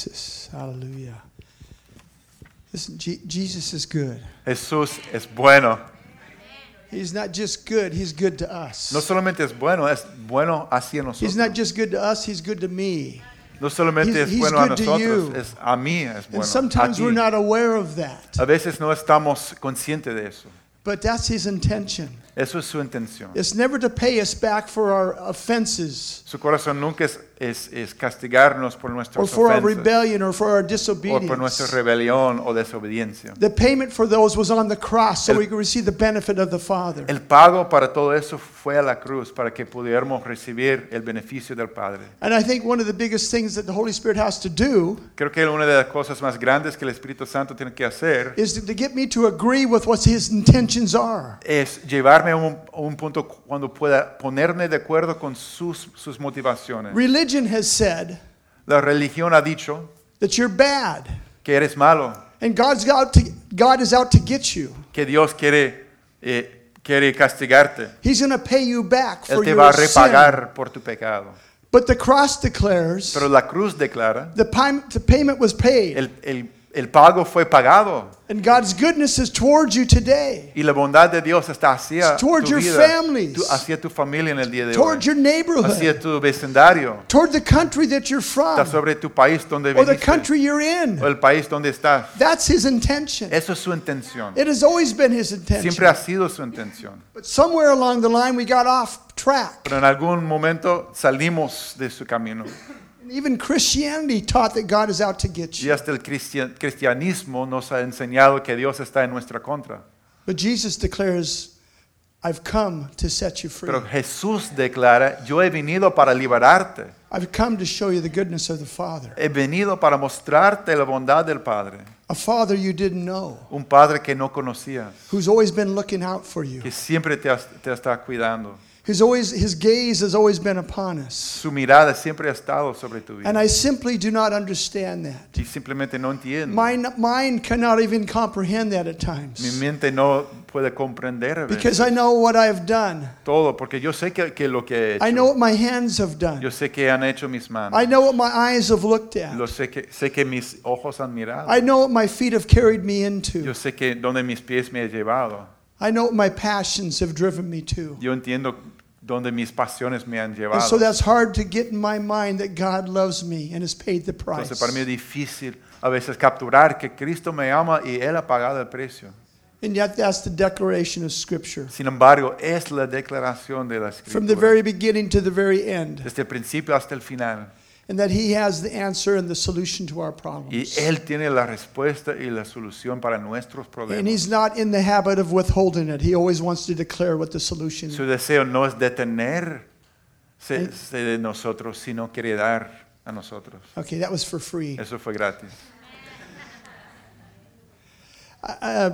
Jesus. Hallelujah. Listen, Je- Jesus is good. Jesús es bueno. He's not just good, he's good to us. No solamente es bueno, es bueno hacia He's nosotros. not just good to us, he's good to me. No solamente He's- es he's bueno a good to nosotros, you. es a mí es And bueno. a sometimes ti. we're not aware of that. A veces no estamos conscientes de eso. But that's his intention. Eso es su intención. It's never to pay us back for our offenses Su corazón nunca es, es, es castigarnos por or nuestras for our ofensas rebellion or for our o por nuestra disobedience. rebelión o desobediencia. The payment for those was on the cross so El- we could receive the benefit of the Father. El pago para todo eso fue a la cruz para que pudiéramos recibir el beneficio del Padre. And I think one of the biggest things that the Holy Spirit has to do Creo que una de las cosas más grandes que el Espíritu Santo tiene que hacer is to, to get me to agree with what his intentions are. es llevarme a un, a un punto cuando pueda ponerme de acuerdo con sus, sus motivaciones. Religion has said La religión ha dicho that you're bad que eres malo, and God's out to, God is out to get you. que Dios quiere, eh, quiere castigarte. He's going to pay you back Él for te your va a sin. por tu pecado. But the cross declares Pero la cruz declara, the payment was paid el, el, el pago fue pagado and God's goodness is towards you today, y la bondad de Dios está hacia It's towards tu your vida, families. tu- hacia tu familia en el día de hoy, towards your neighborhood, hacia tu vecindario, toward the country that you're está from sobre tu país donde or the country you're o in. el país donde estás. That's his intention. Eso es su intención. It has always been his Siempre intention. ha sido su intención. But somewhere along the line we got off track. Pero en algún momento salimos de su camino. Even Christianity taught that God is out to get Y you. hasta el cristian- cristianismo nos ha enseñado que Dios está en nuestra contra. But Jesus declares, I've come to set you free. Pero Jesús declara, yo he venido para liberarte. I've come to show you the goodness of the Father. He venido para mostrarte la bondad del Padre. A Father you didn't know, Un Padre que no conocías, who's always been looking out for you. que siempre te, te está cuidando. Who's always, his gaze has always been upon us. Su mirada siempre ha estado sobre tu And. I simply do not understand that. Y simplemente no entiendo. My mind cannot even comprehend that at times. Mi mente no puede comprender Because I know what I have done. todo, porque yo sé que, que lo que he I know hecho, what my hands have done. yo sé que han hecho mis manos, I know what my eyes have looked lo at. sé que, sé que mis ojos han mirado, I know what my feet have carried me yo into. sé que donde mis pies me han llevado, I know what my passions have driven me to. yo entiendo donde mis pasiones me han And llevado. so that's hard to get in my mind that God loves me and has paid the price. Entonces para mí es difícil a veces capturar que Cristo me ama y Él ha pagado el precio. And yet that's the declaration of Scripture. Sin embargo, es la declaración de la From the Escritura, very beginning to the very end. desde el principio hasta el final. And that He has the answer and the solution to our problems. Y. Él tiene la respuesta y la solución para nuestros problemas. And. He's not in the habit of withholding it. He always wants to declare what the solution Su is. deseo no es detenerse de nosotros, sino quiere dar a nosotros. Okay, that was for free. Eso fue gratis. Uh,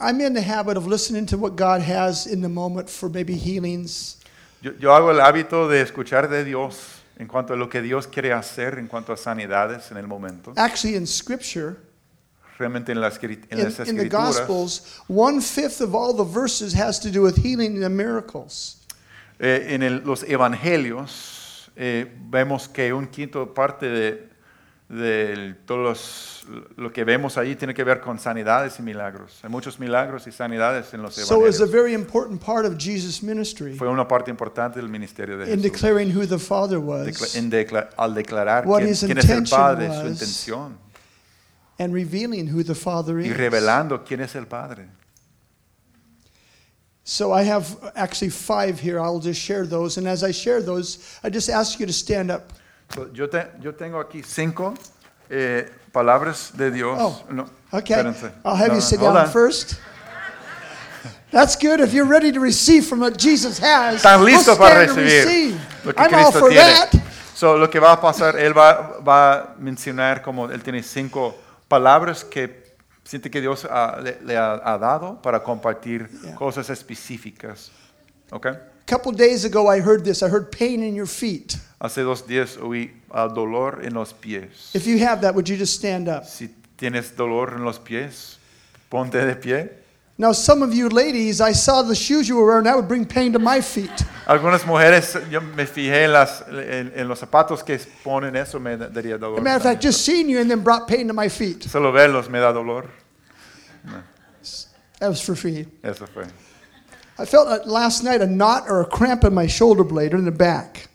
I'm in the habit of listening to what God has in the moment for maybe healings. Yo, yo hago el hábito de escuchar de Dios en cuanto a lo que Dios quiere hacer en cuanto a sanidades en el momento. Actually, in Scripture, Realmente en, las en in, las in the escrituras, Gospels, one fifth of all the verses has to do with healing and miracles. eh, en el- los evangelios, eh, vemos que un quinto parte de, de todos los- lo que vemos ahí tiene que ver con sanidades y milagros. Hay muchos milagros y sanidades en los So it's a evangelios. very important part of Jesus' ministry Fue una parte importante del ministerio de in Jesús. declaring who the Father Decla- was en decla- al declarar What quién, his quién es el intention Padre, su was. intención, and revealing who the Father y is. revelando quién es el Padre. So I have actually five here. I'll just share those. And as I share those, I just ask you to stand up. So, Yo, te- yo tengo aquí cinco eh, palabras de Dios. Oh, No, Okay. espérense. I'll have No, you sit down on. first. That's good. If you're ready to receive from what Jesus has, Están listos para recibir lo que I'm all Cristo for tiene. that. So, lo que va a pasar, él va, va a mencionar como él tiene cinco palabras que siente que Dios le, le ha, ha dado para compartir Yeah. cosas específicas. ¿Ok? A couple days ago, I heard this. I heard pain in your feet. Hace dos días oí ah, dolor en los pies. If you have that, would you just stand up? Si tienes dolor en los pies, ponte de pie. Now, some of you ladies, I saw the shoes you were wearing, that would bring pain to my feet. Algunas mujeres, yo me fijé en, las, en, en los zapatos que ponen eso, me da- daría As dolor. a matter of fact, just seeing you and then brought pain to my feet. Solo verlos me da dolor. That was for free. Eso fue. I felt uh, last night a knot or a cramp in my shoulder blade or in the back.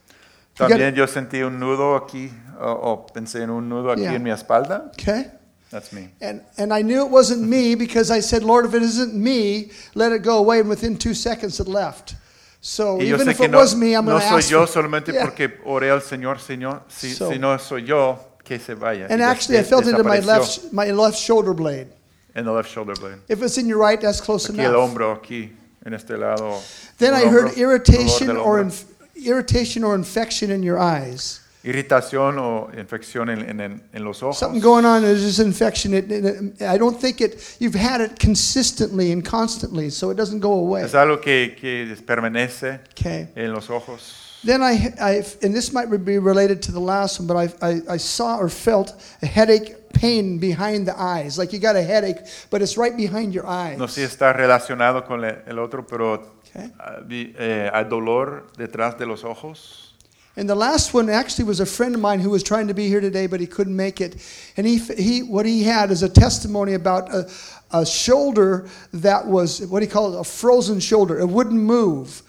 You También yo sentí un nudo aquí, o, o pensé en un nudo aquí Yeah. en mi espalda. Okay? That's me. And, and I knew it wasn't me because I said, Lord, if it isn't me, let it go away. And within two seconds, it left. So Y yo even sé if que it no, was me, I'm no going to soy ask. yo for- solamente Yeah. porque oré al Señor, Señor. Si, So- si no soy yo, que se vaya. And Y actually, I des- felt it in my desapareció left, my left shoulder blade. in the left shoulder blade. If it's in your right, that's close Aquí el enough. hombro, aquí, en este lado. Then I heard irritation or inf- irritation or infection in your eyes. Irritación o infección en, en- en- los ojos. Something going on. There's this infection. It, it- it- I don't think it. You've had it consistently and constantly, so it doesn't go away. Es algo que, que permanece Okay. en los ojos. Then I, I, and this might be related to the last one, but I, I, I saw or felt a headache, pain behind the eyes, like you got a headache, but it's right behind your eyes. No sé si está relacionado con el, otro, pero Okay. ah, eh, hay dolor detrás de los ojos. And the last one actually was a friend of mine who was trying to be here today, but he couldn't make it. And he, he what he had is a testimony about a, a shoulder that was, what do you call it, a frozen shoulder. It wouldn't move.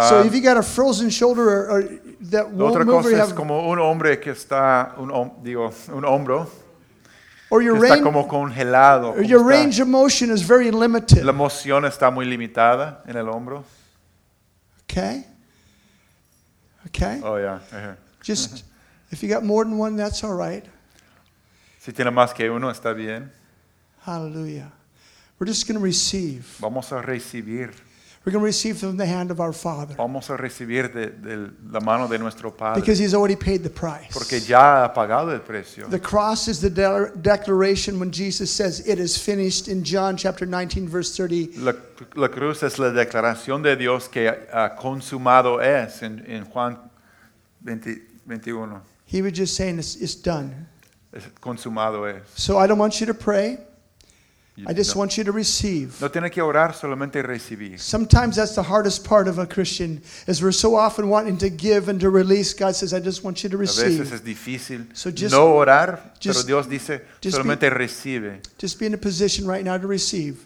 So Ah, if you got a frozen shoulder or, or that won't otra move, or, cosa you es have, como un hombre que está, un, hom- digo, un hombro or que your, está range, como congelado. or como your está- range of motion is very limited. la moción está muy limitada en el hombro. Okay? Okay? Oh, ajá. Just, if you got more than one, that's all right. Si tiene más que uno, está bien. Hallelujah. We're just going to receive. Vamos a recibir. We're going to receive from the hand of our Father Vamos a recibir de, de la mano de nuestro Padre. because He's already paid the price. Porque ya ha pagado el precio. The cross is the de- declaration when Jesus says, It is finished in John chapter 19, verse 30. La, la cruz es la declaración de Dios que ha consumado es en, en Juan 20 21. He was just saying, It's, it's done. Es consumado es. So I don't want you to pray. I just no, want you to receive. no tiene que orar, solamente recibir. Sometimes that's the hardest part of a Christian, is we're so often wanting to give and to release. God says, I just want you to receive. A veces es difícil So just- no orar, pero just- Dios dice just solamente recibe. Just be in a position right now to receive.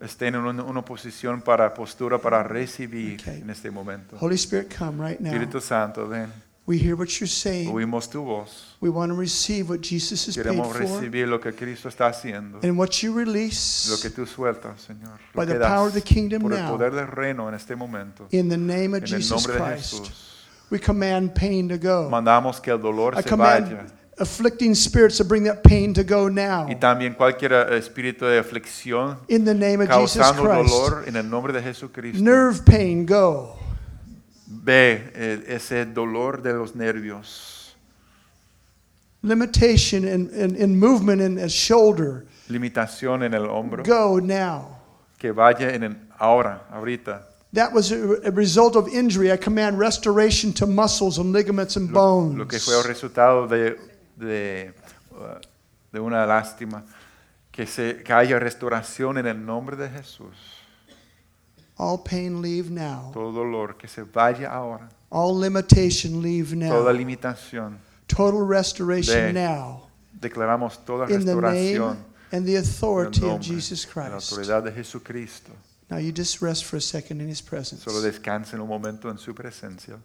Estén en una, una posición para postura para recibir Okay. en este momento. Holy Spirit, come right now. Espíritu Santo, ven. We hear what you're saying. Oímos tu voz. We want to receive what Jesus has paid Queremos for. recibir lo que Cristo está haciendo. And what you Lo release que tú sueltas, Señor. Lo By que the das power of the kingdom por el now. poder del reino en este momento. in the name of En el Jesus nombre de Christ. Jesús. We command pain to go. Mandamos que el dolor I se command vaya. afflicting spirits to bring that pain to go now. Y también cualquier eh, espíritu de aflicción In the name of Jesus Christ. dolor en el nombre de Jesucristo. Nerve pain, go. Ve eh, ese dolor de los nervios. Limitation in, in, in movement in a shoulder, Limitación en el hombro. go now. Que vaya en el, ahora, ahorita. That was a, result of injury. I command restoration to muscles and ligaments and Lo, bones. lo que fue el resultado de, de, uh, de una lástima. Que, se, que haya restauración en el nombre de Jesús. All pain leave now. Todo dolor, que se vaya ahora. All limitation leave now. Toda limitación. Total restoration Ve. now. Declaramos toda In restauración. name and the authority of nombre, Jesus en la Christ. autoridad de Jesucristo. Now you just rest for a second in His presence. Solo descansen un momento en su presencia.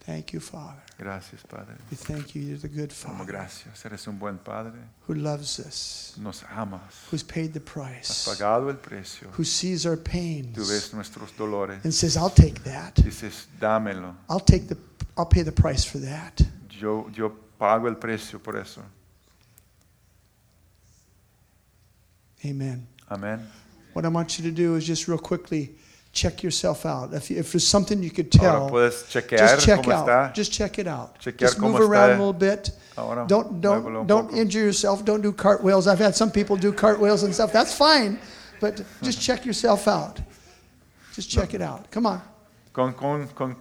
Thank you, Father. Gracias, Padre. We thank you. You're the good Damos Father gracias. Eres un buen Padre. who loves us, Nos amas. who's paid the Has price, pagado el precio. who sees our Tú pains ves nuestros dolores. and says, "I'll take that. Dices, dámelo. I'll take the. I'll pay the price for that." Yo, yo pago el precio por eso. Amen. Amén. What I want you to do is just real quickly check yourself out. If, if there's something you could tell, just check out. está. Just check it out. Chequear just move around a little bit. Ahora, Don't don't don't poco. injure yourself. Don't do cartwheels. I've had some people do cartwheels and stuff. That's fine, but just check yourself out. Just check it out. Come on. Con, con, con,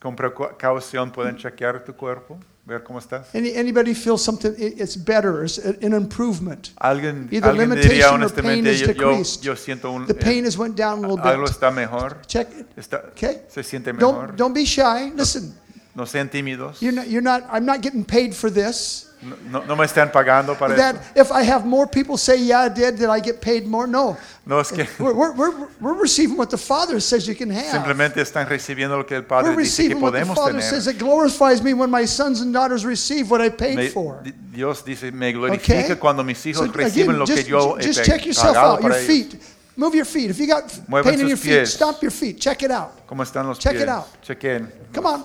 con precaución pueden chequear tu cuerpo. Ver cómo estás. Any, anybody feel something, it- it's better, it's an improvement? Alguien, Either alguien diría limitation or pain honestamente, is yo, yo, decreased. yo siento un, The eh, pain has went down a little algo bit. está mejor, Check it. está, Okay. se siente mejor. Don't, don't be shy. Listen, No sean tímidos. you're not, you're not, I'm not getting paid for this. No, no- me están pagando para That eso. if I have more people say, yeah, I did, did I get paid more? No. No es que We're, we're, we're, we're receiving what the Father says you can have. simplemente están recibiendo lo que el We're Padre dice que receiving what the podemos Father tener. says. It glorifies me when my sons and daughters receive what I paid Me- for. Dios dice, me glorifica Okay? cuando mis hijos So reciben again, lo que yo he just check yourself pagado out. Your ellos. feet. Move your feet. If you got Muevan pain in your feet, stomp your feet. Check it out. ¿Cómo están los Check pies? it out. Chequen. Come on.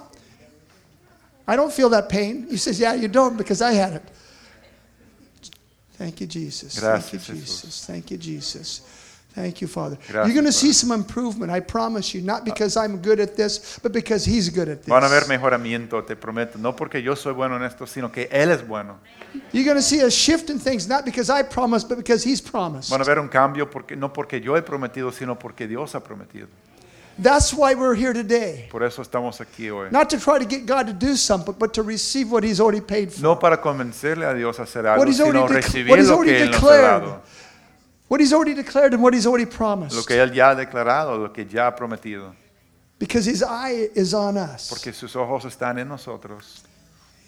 I don't feel that pain. He says, Yeah, you don't because I had it. Thank you, Jesus. Gracias, Thank you. Jesus. Thank you, Jesus. Thank you, Father. Gracias, You're going to see some improvement, I promise you, not because I'm good at this, but because He's good at this. Van a ver mejoramiento, te prometo. No porque yo soy bueno en esto, sino que Él es bueno. You're going to see a shift in things, not because I promised, but because He's promised. Van a ver un cambio porque, no porque yo he prometido, sino porque Dios ha prometido. That's why we're here today. Por eso estamos aquí hoy. Not to try to get God to do something, but to receive what He's already paid for. No para convencerle a Dios a hacer algo, What he's sino recibir what he's lo que Él nos ha declared. dado. What He's already declared and what He's already promised. Lo que Él ya ha declarado, lo que ya ha prometido. Because His eye is on us. Porque sus ojos están en nosotros.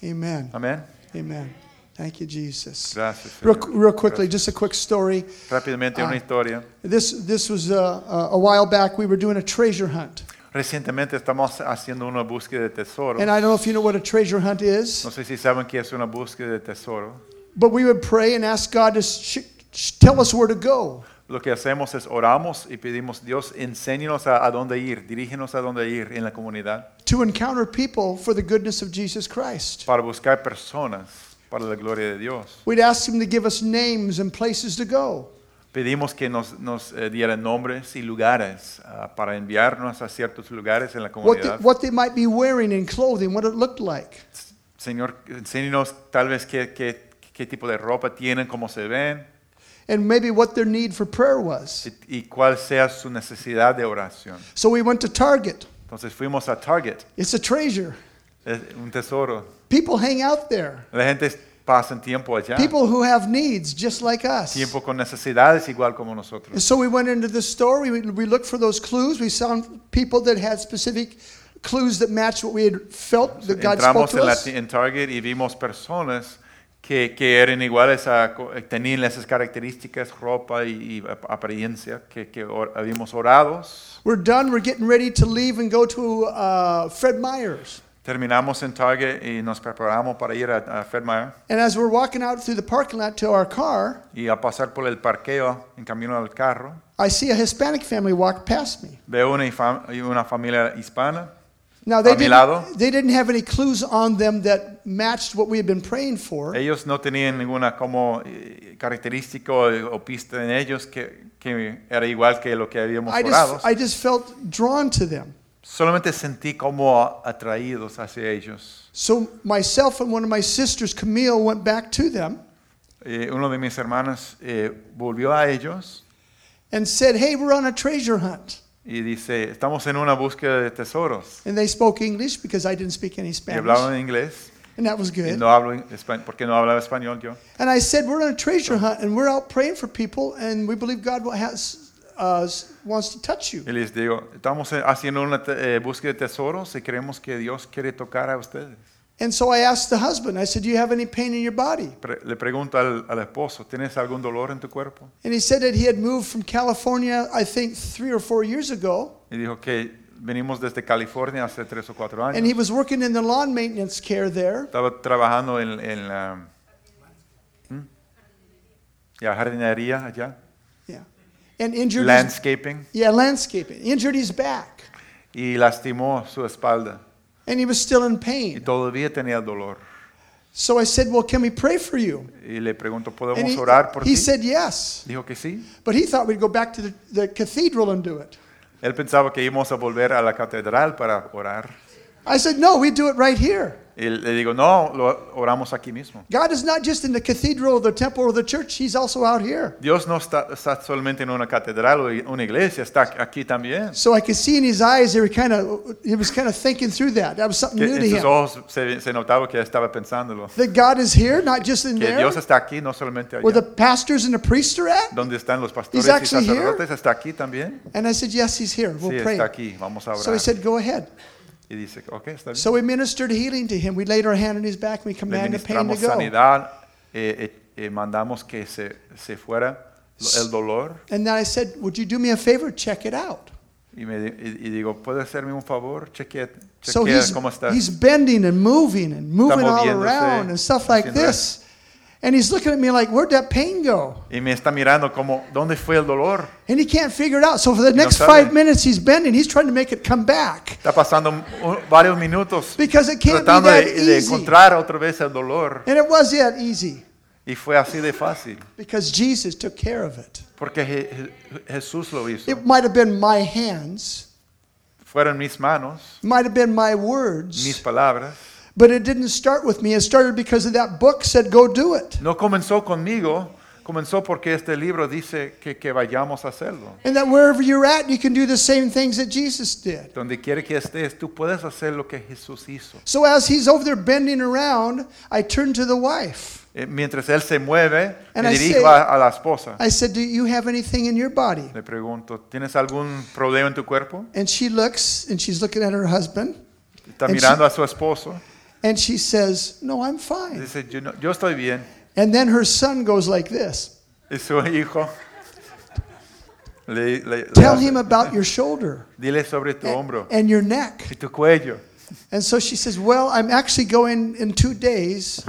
Amen. Amén. Amen. Thank you, Jesus. Gracias. Real, real quickly, just a quick story. Rápidamente una historia. This, this was uh, uh, a while back. We were doing a treasure hunt. Recientemente estamos haciendo una búsqueda de tesoro. And I don't know if you know what a treasure hunt is, No sé si saben qué es una búsqueda de tesoro. but we would pray and ask God to sh- sh- tell us where to go. Lo que hacemos es oramos y pedimos, Dios, enséñanos a, a dónde ir, dirígenos a dónde ir en la comunidad to encounter people for the goodness of Jesus Christ. para buscar personas para la gloria de Dios. We'd ask Him to give us names and places to go. Pedimos que nos, nos eh, dieran nombres y lugares ah, para enviarnos a ciertos lugares en la What they, comunidad. what they might be wearing in clothing, what it looked like. Señor, enséñanos tal vez qué, qué, qué tipo de ropa tienen, cómo se ven And maybe what their need for prayer was. y, y cuál sea su necesidad de oración. So we went to Target. Entonces fuimos a Target, It's a treasure. Es un tesoro. People hang out there. La gente pasa tiempo allá, People who have needs just like us. tiempo con necesidades igual como nosotros. And so we went into the store. We, we looked for those clues. We found people that had specific clues that matched what we had felt that God spoke to en, la us. ti- en Target y vimos personas que, que eran iguales a, co- tenían esas características, ropa y, y apariencia, que, que or- habíamos orados. We're done. We're getting ready to leave and go to uh, Fred Meyer's. Terminamos en Target y nos preparamos para ir a, a Fred Meyer And as we're walking out through the parking lot to our car, y a pasar por el parqueo en camino al carro. I see a Hispanic family walk past me. Veo una, familia hispana. Now they A mi lado. didn't, they didn't have any clues on them that matched what we had been praying for. Ellos no tenían ninguna como eh, característica o, o pista en ellos que, que era igual que lo que habíamos I orado. just, I just felt drawn to them. Solamente sentí como atraídos hacia ellos. So myself and one of my sisters, Camille, went back to them Eh, uno de mis hermanos eh, volvió a ellos and said, Hey, we're on a treasure hunt. y dice, estamos en una búsqueda de tesoros. And they spoke English because I didn't speak any Y Spanish. hablaban en inglés, And that was y good. no hablo en espa- porque no hablaba español yo. And I said, We're on a treasure hunt and we're out praying for people and we believe God will has, uh, wants to touch you. Y les digo, estamos haciendo una eh, búsqueda de tesoros y creemos que Dios quiere tocar a ustedes. And so I asked the husband, I said, Do you have any pain in your body? Pre- le pregunto al, al esposo, ¿tienes algún dolor en tu cuerpo? And he said that he had moved from California, I think, three or four years ago. Y dijo que venimos desde California hace tres o cuatro años. And he was working in the lawn maintenance care there. Estaba trabajando en, en la ¿Mm? ya, jardinería allá. And injured his, landscaping, yeah, landscaping. Injured his back. y lastimó su espalda. And he was still in pain. Y todavía tenía dolor. So I said, Well, can we pray for you? Y le pregunto, ¿podemos he, orar por he ti? said yes. Dijo que sí. But he thought we'd go back to the, the cathedral and do it. Él pensaba que íbamos a volver a la catedral para orar. I said, No, we do it right here. Y le digo, no, lo oramos aquí mismo. God is not just in the cathedral or the temple or the church, He's also out here. Dios no está, está solamente en una catedral o una iglesia, está aquí también. So I could see in his eyes, were kind of, he was kind of thinking through that. That was something Que new to en sus him. ojos se, se notaba que estaba pensándolo. That God is here, not just in Que there. Dios está aquí, no solamente Where the allá. pastors and the priests are at. ¿Dónde están los pastores y actually here? sacerdotes? ¿Está aquí también? And I said, Yes, he's here. We'll Sí, pray. está aquí. Vamos a So he orar. said, Go ahead. Y dice, ok, está bien. So we ministered healing to him. We laid our hand on his back and we Le commanded the pain to ministramos go. sanidad, eh, eh, eh, mandamos que se, se fuera lo- el dolor. And then I said, Would you do me a favor? Check it out. Y, me, di- y, y digo, ¿puede hacerme un favor? Chequea, So chequea he's, cómo está. he's bending and moving and moving all moviéndose, around and stuff like haciendo this. And he's looking at me like, Where'd that pain go? Y me está mirando como, ¿dónde fue el dolor? And he can't figure it out. So for the no next sabe. five minutes, he's bending. He's trying to make it come back Está pasando varios minutos because it can't be tratando that de, de easy. encontrar otra vez el dolor. And it was that easy Y fue así de fácil. because Jesus took care of it. Porque Je- Je- Jesús lo hizo. It might have been my hands, Fueron mis manos, might have been my words. mis palabras. But it didn't start with me. It started because of that book said, go do it. No comenzó conmigo, comenzó porque este libro dice que, que vayamos a hacerlo. And that wherever you're at, you can do the same things that Jesus did. Donde quiera que estés, tú puedes hacer lo que Jesús hizo. So as he's over there bending around, I turn to the wife. Eh, Mientras él se mueve, And me I dirijo say- a, a la esposa. I said, Do you have anything in your body? Le pregunto, ¿tienes algún problema en tu cuerpo? And she looks and she's looking at her husband Está And mirando a su esposo. And she says, No, I'm fine. Dice, yo, no- yo estoy bien. And then her son goes like this Y su hijo le, le- le Tell hace, him about your shoulder dile sobre tu hombro and your neck. y tu cuello. And so she says, Well, I'm actually going in two days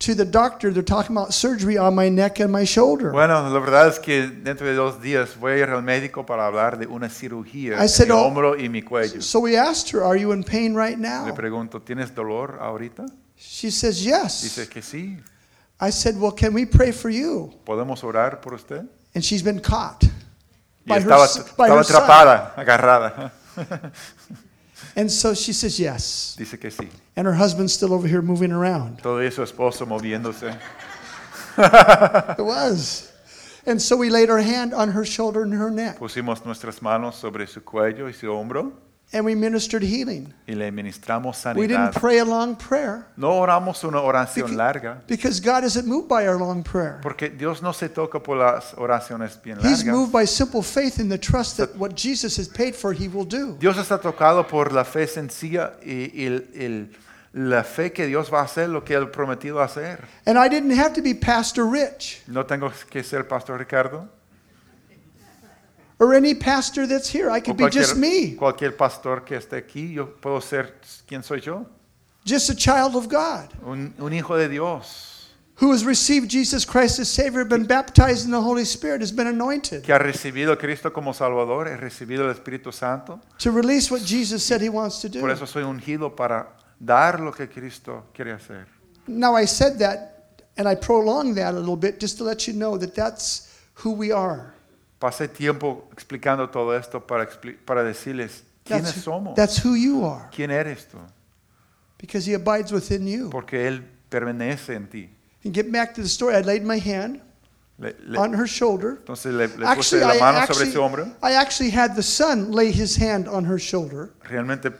to the doctor. They're talking about surgery on my neck and my shoulder. Bueno, la verdad es que dentro de dos días voy a ir al médico para hablar de una cirugía I en said, mi "Oh." hombro y mi cuello. So we asked her, Are you in pain right Le now? pregunto, ¿tienes dolor ahorita? She says, Dice Yes. que sí. I said, Well, can we pray for you? ¿Podemos orar por usted? And she's been caught Y by her, estaba, s- by estaba her son. atrapada, agarrada. And so she says, Yes. Dice que sí. And her husband's still over here moving around. Todavía su esposo moviéndose. It was. And so we laid our hand on her shoulder and her neck. Pusimos nuestras manos sobre su cuello y su hombro And we ministered healing. y le ministramos We didn't sanidad. pray a long prayer No oramos una oración Beca- larga because God isn't moved by our long prayer. porque Dios no se toca por las oraciones bien He's largas. moved by simple faith in the trust that what Jesus has paid for, He will do. Dios está tocado por la fe sencilla y, y el- el- la fe que Dios va a hacer lo que Él prometido hacer. And I didn't have to be Pastor Rich No tengo que ser Pastor Ricardo or any pastor that's here. I could be just me, cualquier pastor que esté aquí. Yo puedo ser quien soy yo, just a child of God un, un hijo de Dios who has received Jesus Christ as Savior, been baptized in the Holy Spirit, has been anointed que ha recibido a Cristo como Salvador, he recibido el Espíritu Santo. to release what Jesus said He wants to do. Por eso soy ungido para dar lo que Cristo quiere hacer. Now, I said that and I prolonged that a little bit just to let you know that that's who we are. Pasé tiempo explicando todo esto para, para decirles quiénes That's, somos, that's who you are quién eres tú, because He abides within you. porque Él permanece en ti. And get back to the story. I laid my hand Le- le- on her shoulder. entonces le, le puse Actually, la I mano sobre actually, su hombro. I actually had the son lay his hand on her shoulder Realmente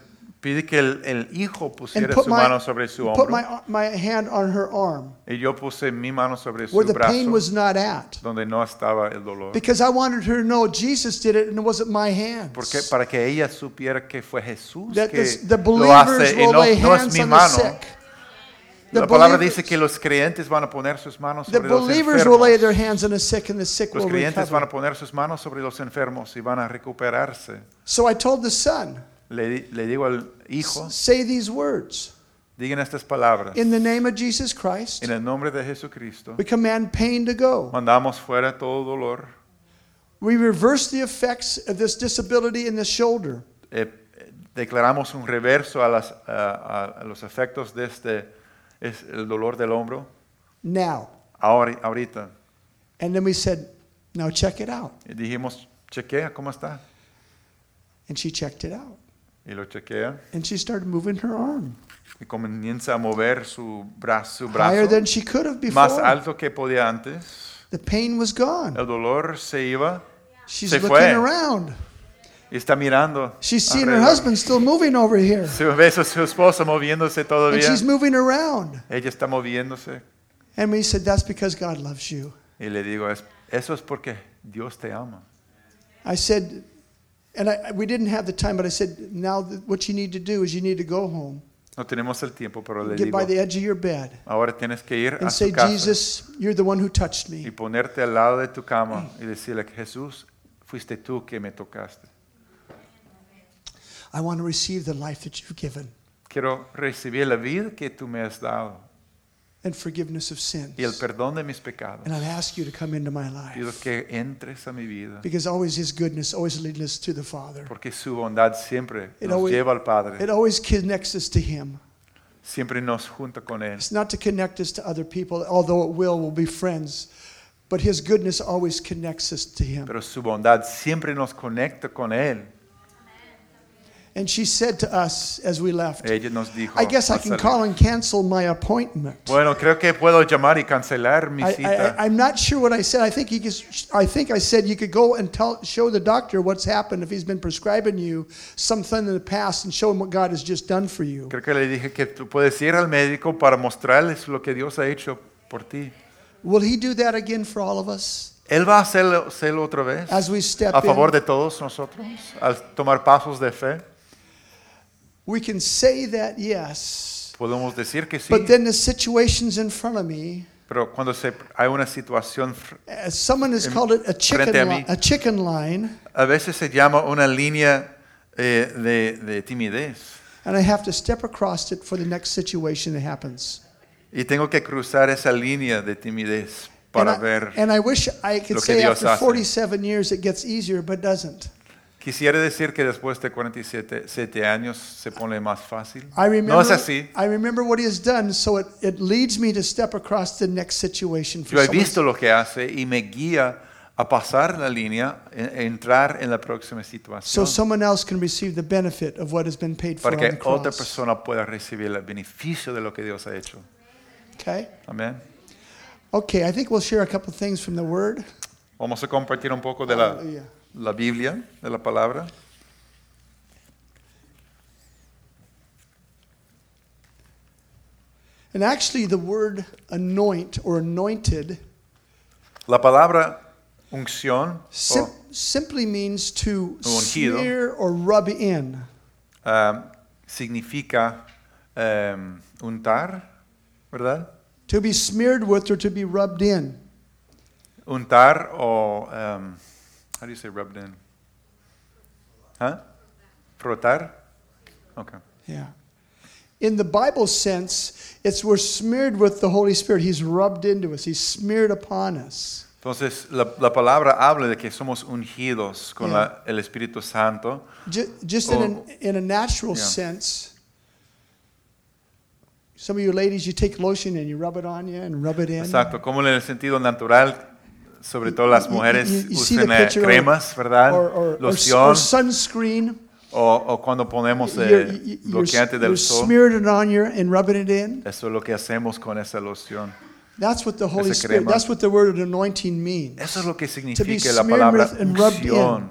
pide que el, el hijo pusiera put su my, mano sobre su put hombro my, my hand on her arm y yo puse mi mano sobre su where the pain brazo was not at. donde no estaba el dolor. Because I wanted her to know Jesus did it and it wasn't my hands. Porque, para que ella supiera que fue Jesús that que the, the lo believers hace y will no, lay no es mi mano. La palabra dice que los creyentes van a poner sus manos sobre los enfermos. hands on the sick and the sick Los will creyentes van a poner sus manos sobre los enfermos y van a recuperarse. So I told the son, Le, di- le digo al hijo, say these words. digan estas palabras. In the name of Jesus Christ, En el nombre de Jesucristo, we command pain to go. mandamos fuera todo dolor. We reverse the effects of this disability in the shoulder. Eh, declaramos un reverso a, las- a- a- a los efectos de este, es el dolor del hombro. Now. Ahora, ahorita. And then we said, now check it out. Y dijimos, chequea cómo está. And she checked it out. Y lo chequea and she started moving her arm y comienza a mover su brazo, su higher brazo than she could have más before. alto que podía antes. The pain was gone. El dolor se iba She's se looking fue. around. y está mirando. She's seeing her husband still moving over here. Se ve a su esposa moviéndose And todavía. she's moving around. Ella está moviéndose. And we said, That's because God loves you. Y le digo, "Es- eso es porque Dios te ama. I said, and I, we didn't have the time, but I said, Now what you need to do is you need to go home, No tenemos el tiempo, pero le get digo, by the edge of your bed, ahora tienes que ir a and su say, casa Jesus, you're the one who touched y me. ponerte al lado de tu cama y decirle, Jesús, fuiste tú que me tocaste. I want to receive the life that you've given Quiero recibir la vida que tú me has dado and forgiveness of sins. y el perdón de mis pecados. And I ask you to come into my Pido life que entres a mi vida, because always His goodness always leads us to the Father. porque su bondad siempre It nos always- lleva al Padre, It always connects us to Him. siempre nos junta con Él. It's not to connect us to other people, although it will, we'll be friends. But His goodness always connects us to Him. Pero su bondad siempre nos conecta con Él. And she said to us as we left, Ella nos dijo, I guess I can call and cancel my appointment. bueno, creo que puedo llamar y cancelar mi I, cita. I, I'm not sure what I said. I think, you could, I think I said you could go and tell, show the doctor what's happened if he's been prescribing you something in the past and show him what God has just done for you. Creo que le dije que tú puedes ir al médico para mostrarles lo que Dios ha hecho por ti. Will he do that again for all of us Él va a hacerlo, hacerlo otra vez as we step a favor in? de todos nosotros al tomar pasos de fe. We can say that, yes. Podemos decir que sí, But then the situations in front of me, pero cuando se, hay una situación, as someone has En- called it a chicken, a mí. a chicken line, a veces se llama una línea eh, de, de timidez. and I have to step across it for the next situation that happens. Y tengo que cruzar esa línea de timidez para And para I, ver. and I wish I could lo que say Dios after hace. 47 years it gets easier, but doesn't. Quisiera decir que después de 47 siete años se pone más fácil. I remember, No es así. I remember what he has done, so it, it leads me to step across the next situation. For Yo he visto lo que hace y me guía a pasar la línea, e- entrar en la próxima so situación someone else can receive the benefit of what has been paid for para on the que otra cross. persona pueda recibir el beneficio de lo que Dios ha hecho. Okay? Amén. Okay, I think we'll share a couple things from the Word. Vamos a compartir un poco de la, Hallelujah. La Biblia, de la palabra. And actually, the word anoint or anointed La palabra unción sim- simply means to Ungido. smear or rub in. um, significa um, untar, ¿verdad? To be smeared with or to be rubbed in. Untar o, um, how do you say rubbed in? Huh? Frotar? Okay. Yeah. In the Bible sense, it's we're smeared with the Holy Spirit. He's rubbed into us, He's smeared upon us. Entonces, la, la palabra habla de que somos ungidos con Yeah. la- el Espíritu Santo. Ju- Just in, Oh. an, in a natural Yeah. sense, some of you ladies, you take lotion and you rub it on you and rub it in. Exacto, como en el sentido natural, sobre todo las you- mujeres you- eh, cremas, ¿verdad? Or, or, or, Loción, or sunscreen. o, o cuando ponemos You're, eh, bloqueante del sol. smeared it on you and rubbing it in. Eso es lo que hacemos con esa loción. That's what the Holy Spirit, that's what the word anointing means. Eso es lo que significa la palabra unción.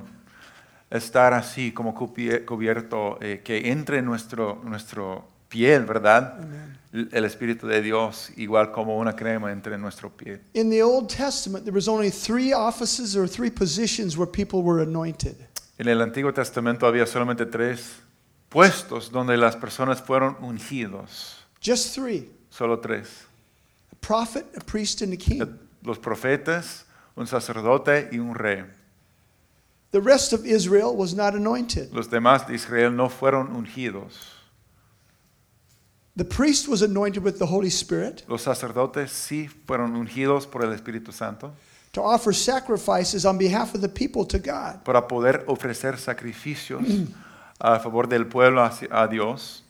Estar así como cubi- cubierto, eh, que entre en nuestro, nuestro piel, ¿verdad? El el Espíritu de Dios, igual como una crema entre en nuestro piel. In the Old Testament, there was only three offices or three positions where people were anointed. En el Antiguo Testamento había solamente tres puestos donde las personas fueron ungidos. Just three Solo tres. a prophet, a priest, and a king. Los profetas, un sacerdote y un rey. The rest of Israel was not anointed. Los demás de Israel no fueron ungidos. The priest was anointed with the Holy Spirit Los sacerdotes sí fueron ungidos por el Espíritu Santo to offer sacrifices on behalf of the people to God. para poder ofrecer sacrificios a favor del pueblo a Dios.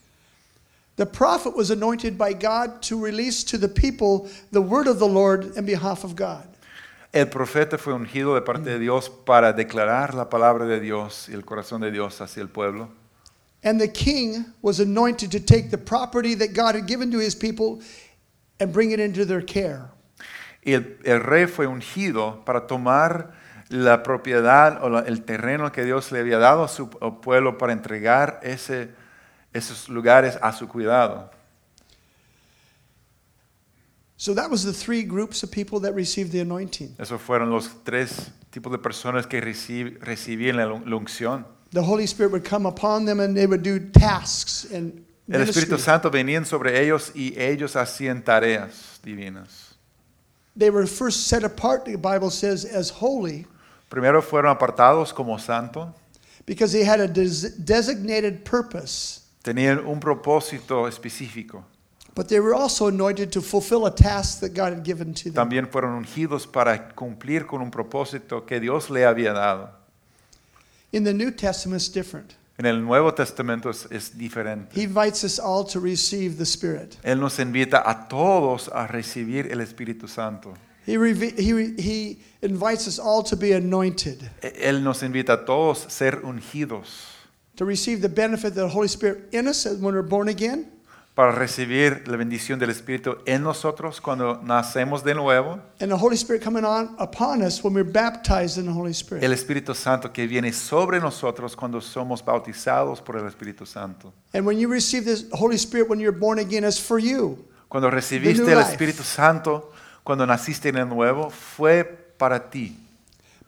The prophet was anointed by God to release to the people the word of the Lord in behalf of God. El profeta fue ungido de parte de Dios para declarar la palabra de Dios y el corazón de Dios hacia el pueblo. And the king was anointed to take the property that God had given to his people and bring it into their care. Y el, el rey fue ungido para tomar la propiedad o la- el terreno que Dios le había dado a su pueblo para entregar ese, esos lugares a su cuidado. So that was the three groups of people that received the anointing. Esos fueron los tres tipos de personas que reci- recibían la, la unción. The Holy Spirit would come upon them and they would do tasks and El Espíritu. Santo venía sobre ellos y ellos hacían tareas divinas. They were first set apart, the Bible says, as holy Primero fueron apartados como santo, because they had a des- designated purpose. tenían un propósito específico. But they were also anointed to fulfill a task that God had given to them. También fueron ungidos para cumplir con un propósito que Dios le había dado. In the New Testament, it's different. En el Nuevo Testamento es, es diferente. He invites us all to receive the Spirit. Él nos invita a todos a recibir el Espíritu Santo. He, he, he invites us all to be anointed, Él nos invita a todos a ser ungidos to receive the benefit of the Holy Spirit in us when we're born again, para recibir la bendición del Espíritu en nosotros cuando nacemos de nuevo. and the Holy Spirit coming on upon us when we're baptized in the Holy Spirit. El Espíritu Santo que viene sobre nosotros cuando somos bautizados por el Espíritu Santo. And when you receive this Holy Spirit when you're born again, for you. Cuando recibiste el. Espíritu Santo, cuando naciste de nuevo, fue para ti.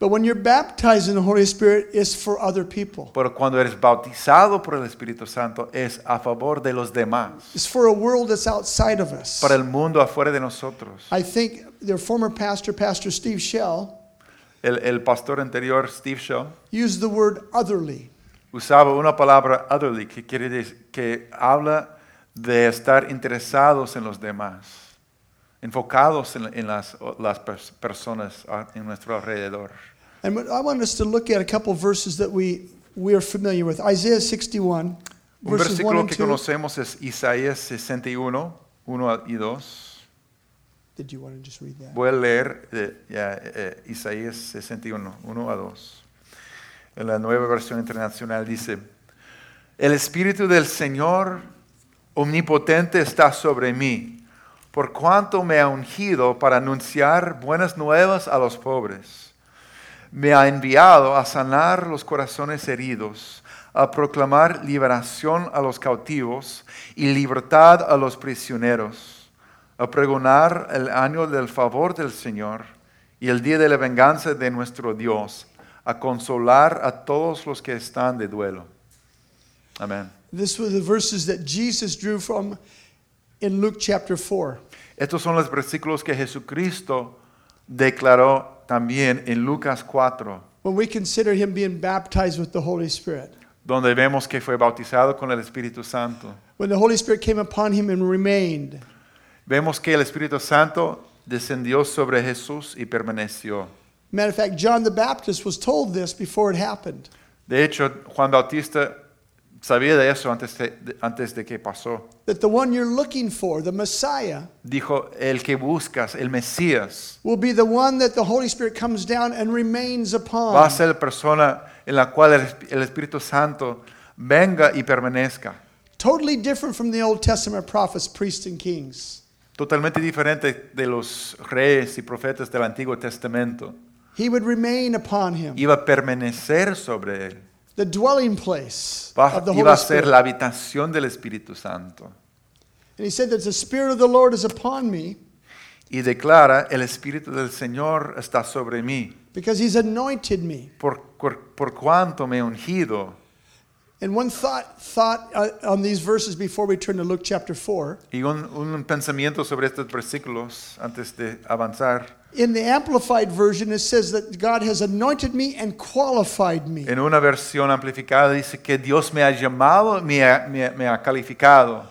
But when you're baptized in the Holy Spirit, it's for other people. Pero cuando eres bautizado por el Espíritu Santo, es a favor de los demás, It's for a world that's outside of us. para el mundo afuera de nosotros. I think their former pastor, Pastor Steve Shell, El, el pastor anterior, Steve Shaw, used the word otherly. usaba una palabra otherly, que quiere decir que habla de estar interesados en los demás, enfocados en, en las, las pers- personas a- en nuestro alrededor. And I want us to look at a couple verses that we, we are familiar with. Isaiah 61, Un verses 1 versículo que 2. conocemos es Isaías 61, 1 y 2. Did you want to just read that? Voy a leer eh, ya, eh, Isaías 61, 1 a 2. En la nueva versión internacional dice, el Espíritu del Señor omnipotente está sobre mí, por cuanto me ha ungido para anunciar buenas nuevas a los pobres. Me ha enviado a sanar los corazones heridos, a proclamar liberación a los cautivos y libertad a los prisioneros, a pregonar el año del favor del Señor y el día de la venganza de nuestro Dios, a consolar a todos los que están de duelo. Amén. This were the verses that Jesus drew from in Luke chapter 4. Estos son los versículos que Jesucristo declaró también en Lucas 4, When we consider him being baptized with the Holy Spirit. donde vemos que fue bautizado con el Espíritu Santo. When the Holy Spirit came upon him and remained. Vemos que el Espíritu Santo descendió sobre Jesús y permaneció. Matter of fact, John the Baptist was told this before it happened. De hecho, Juan Bautista sabía de eso antes de, antes de que pasó. That the one you're looking for, the Messiah, Dijo, el que buscas, el Mesías, will be the one that the Holy Spirit comes down and remains upon. va a ser la persona en la cual el, el Espíritu Santo venga y permanezca. Totally different from the Old Testament prophets, priests, and kings. Totalmente diferente de los reyes y profetas del Antiguo Testamento. He would remain upon him, Iba a permanecer sobre él. The dwelling place Va- of the iba a ser Spirit. la habitación del Espíritu Santo. And he said that the Spirit of the Lord is upon me Y declara, el Espíritu del Señor está sobre mí, because he's anointed me. por, por, por cuanto me he ungido. And one thought, thought uh, on these verses before we turn to Luke chapter 4. Y un, un pensamiento sobre estos versículos antes de avanzar. In the Amplified Version, it says that God has anointed me and qualified me. En una versión amplificada dice que Dios me ha llamado, me ha, me me ha calificado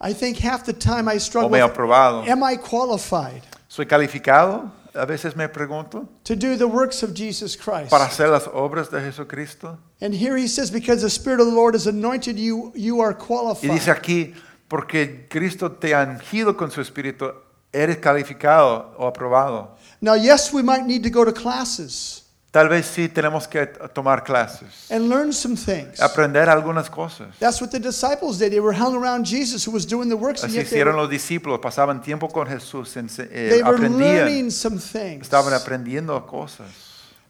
I think half the time I struggle me ha am I qualified ¿Soy calificado? A veces me pregunto. to do the works of Jesus Christ? ¿Para hacer las obras de Jesucristo? And here he says, because the Spirit of the Lord has anointed you, you are qualified. Y dice qualified. aquí, porque Cristo te ha ungido con su Espíritu, eres calificado o aprobado. Now, yes, we might need to go to classes. Tal vez sí tenemos que tomar clases, and learn some things. aprender algunas cosas. That's what the disciples did. They were hung around Jesus who was doing the works, and Así yet they hicieron were, los discípulos, pasaban tiempo con Jesús, ense- eh, they were aprendían, learning some things. estaban aprendiendo cosas.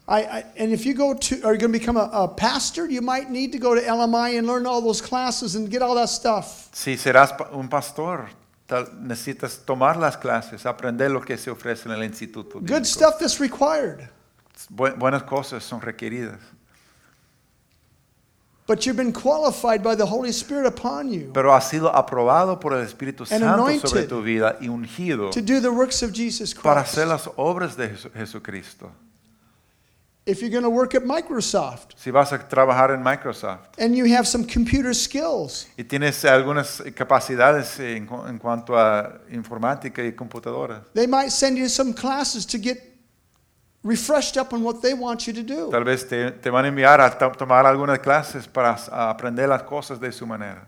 I, I, and if you go to, are you going to become a, a pastor? You might need to go to LMI and learn all those classes and get all that stuff. Si serás pa- un pastor, tal- necesitas tomar las clases, aprender lo que se ofrece en el instituto. Good bíblico. stuff that's required. Bu- buenas cosas son requeridas. But you've been qualified by the Holy Spirit upon you Pero ha sido aprobado por el Espíritu And Santo anointed. sobre tu vida y ungido to do the works of Jesus para Christ. hacer las obras de Jesu- Jesucristo. If you're going to work at Microsoft Si vas a trabajar en Microsoft and you have some computer skills, y tienes algunas capacidades en, cu- en cuanto a informática y computadora, they might send you some classes to get refreshed up on what they want you to do. tal vez te, te van a enviar a to- tomar algunas clases para aprender las cosas de su manera.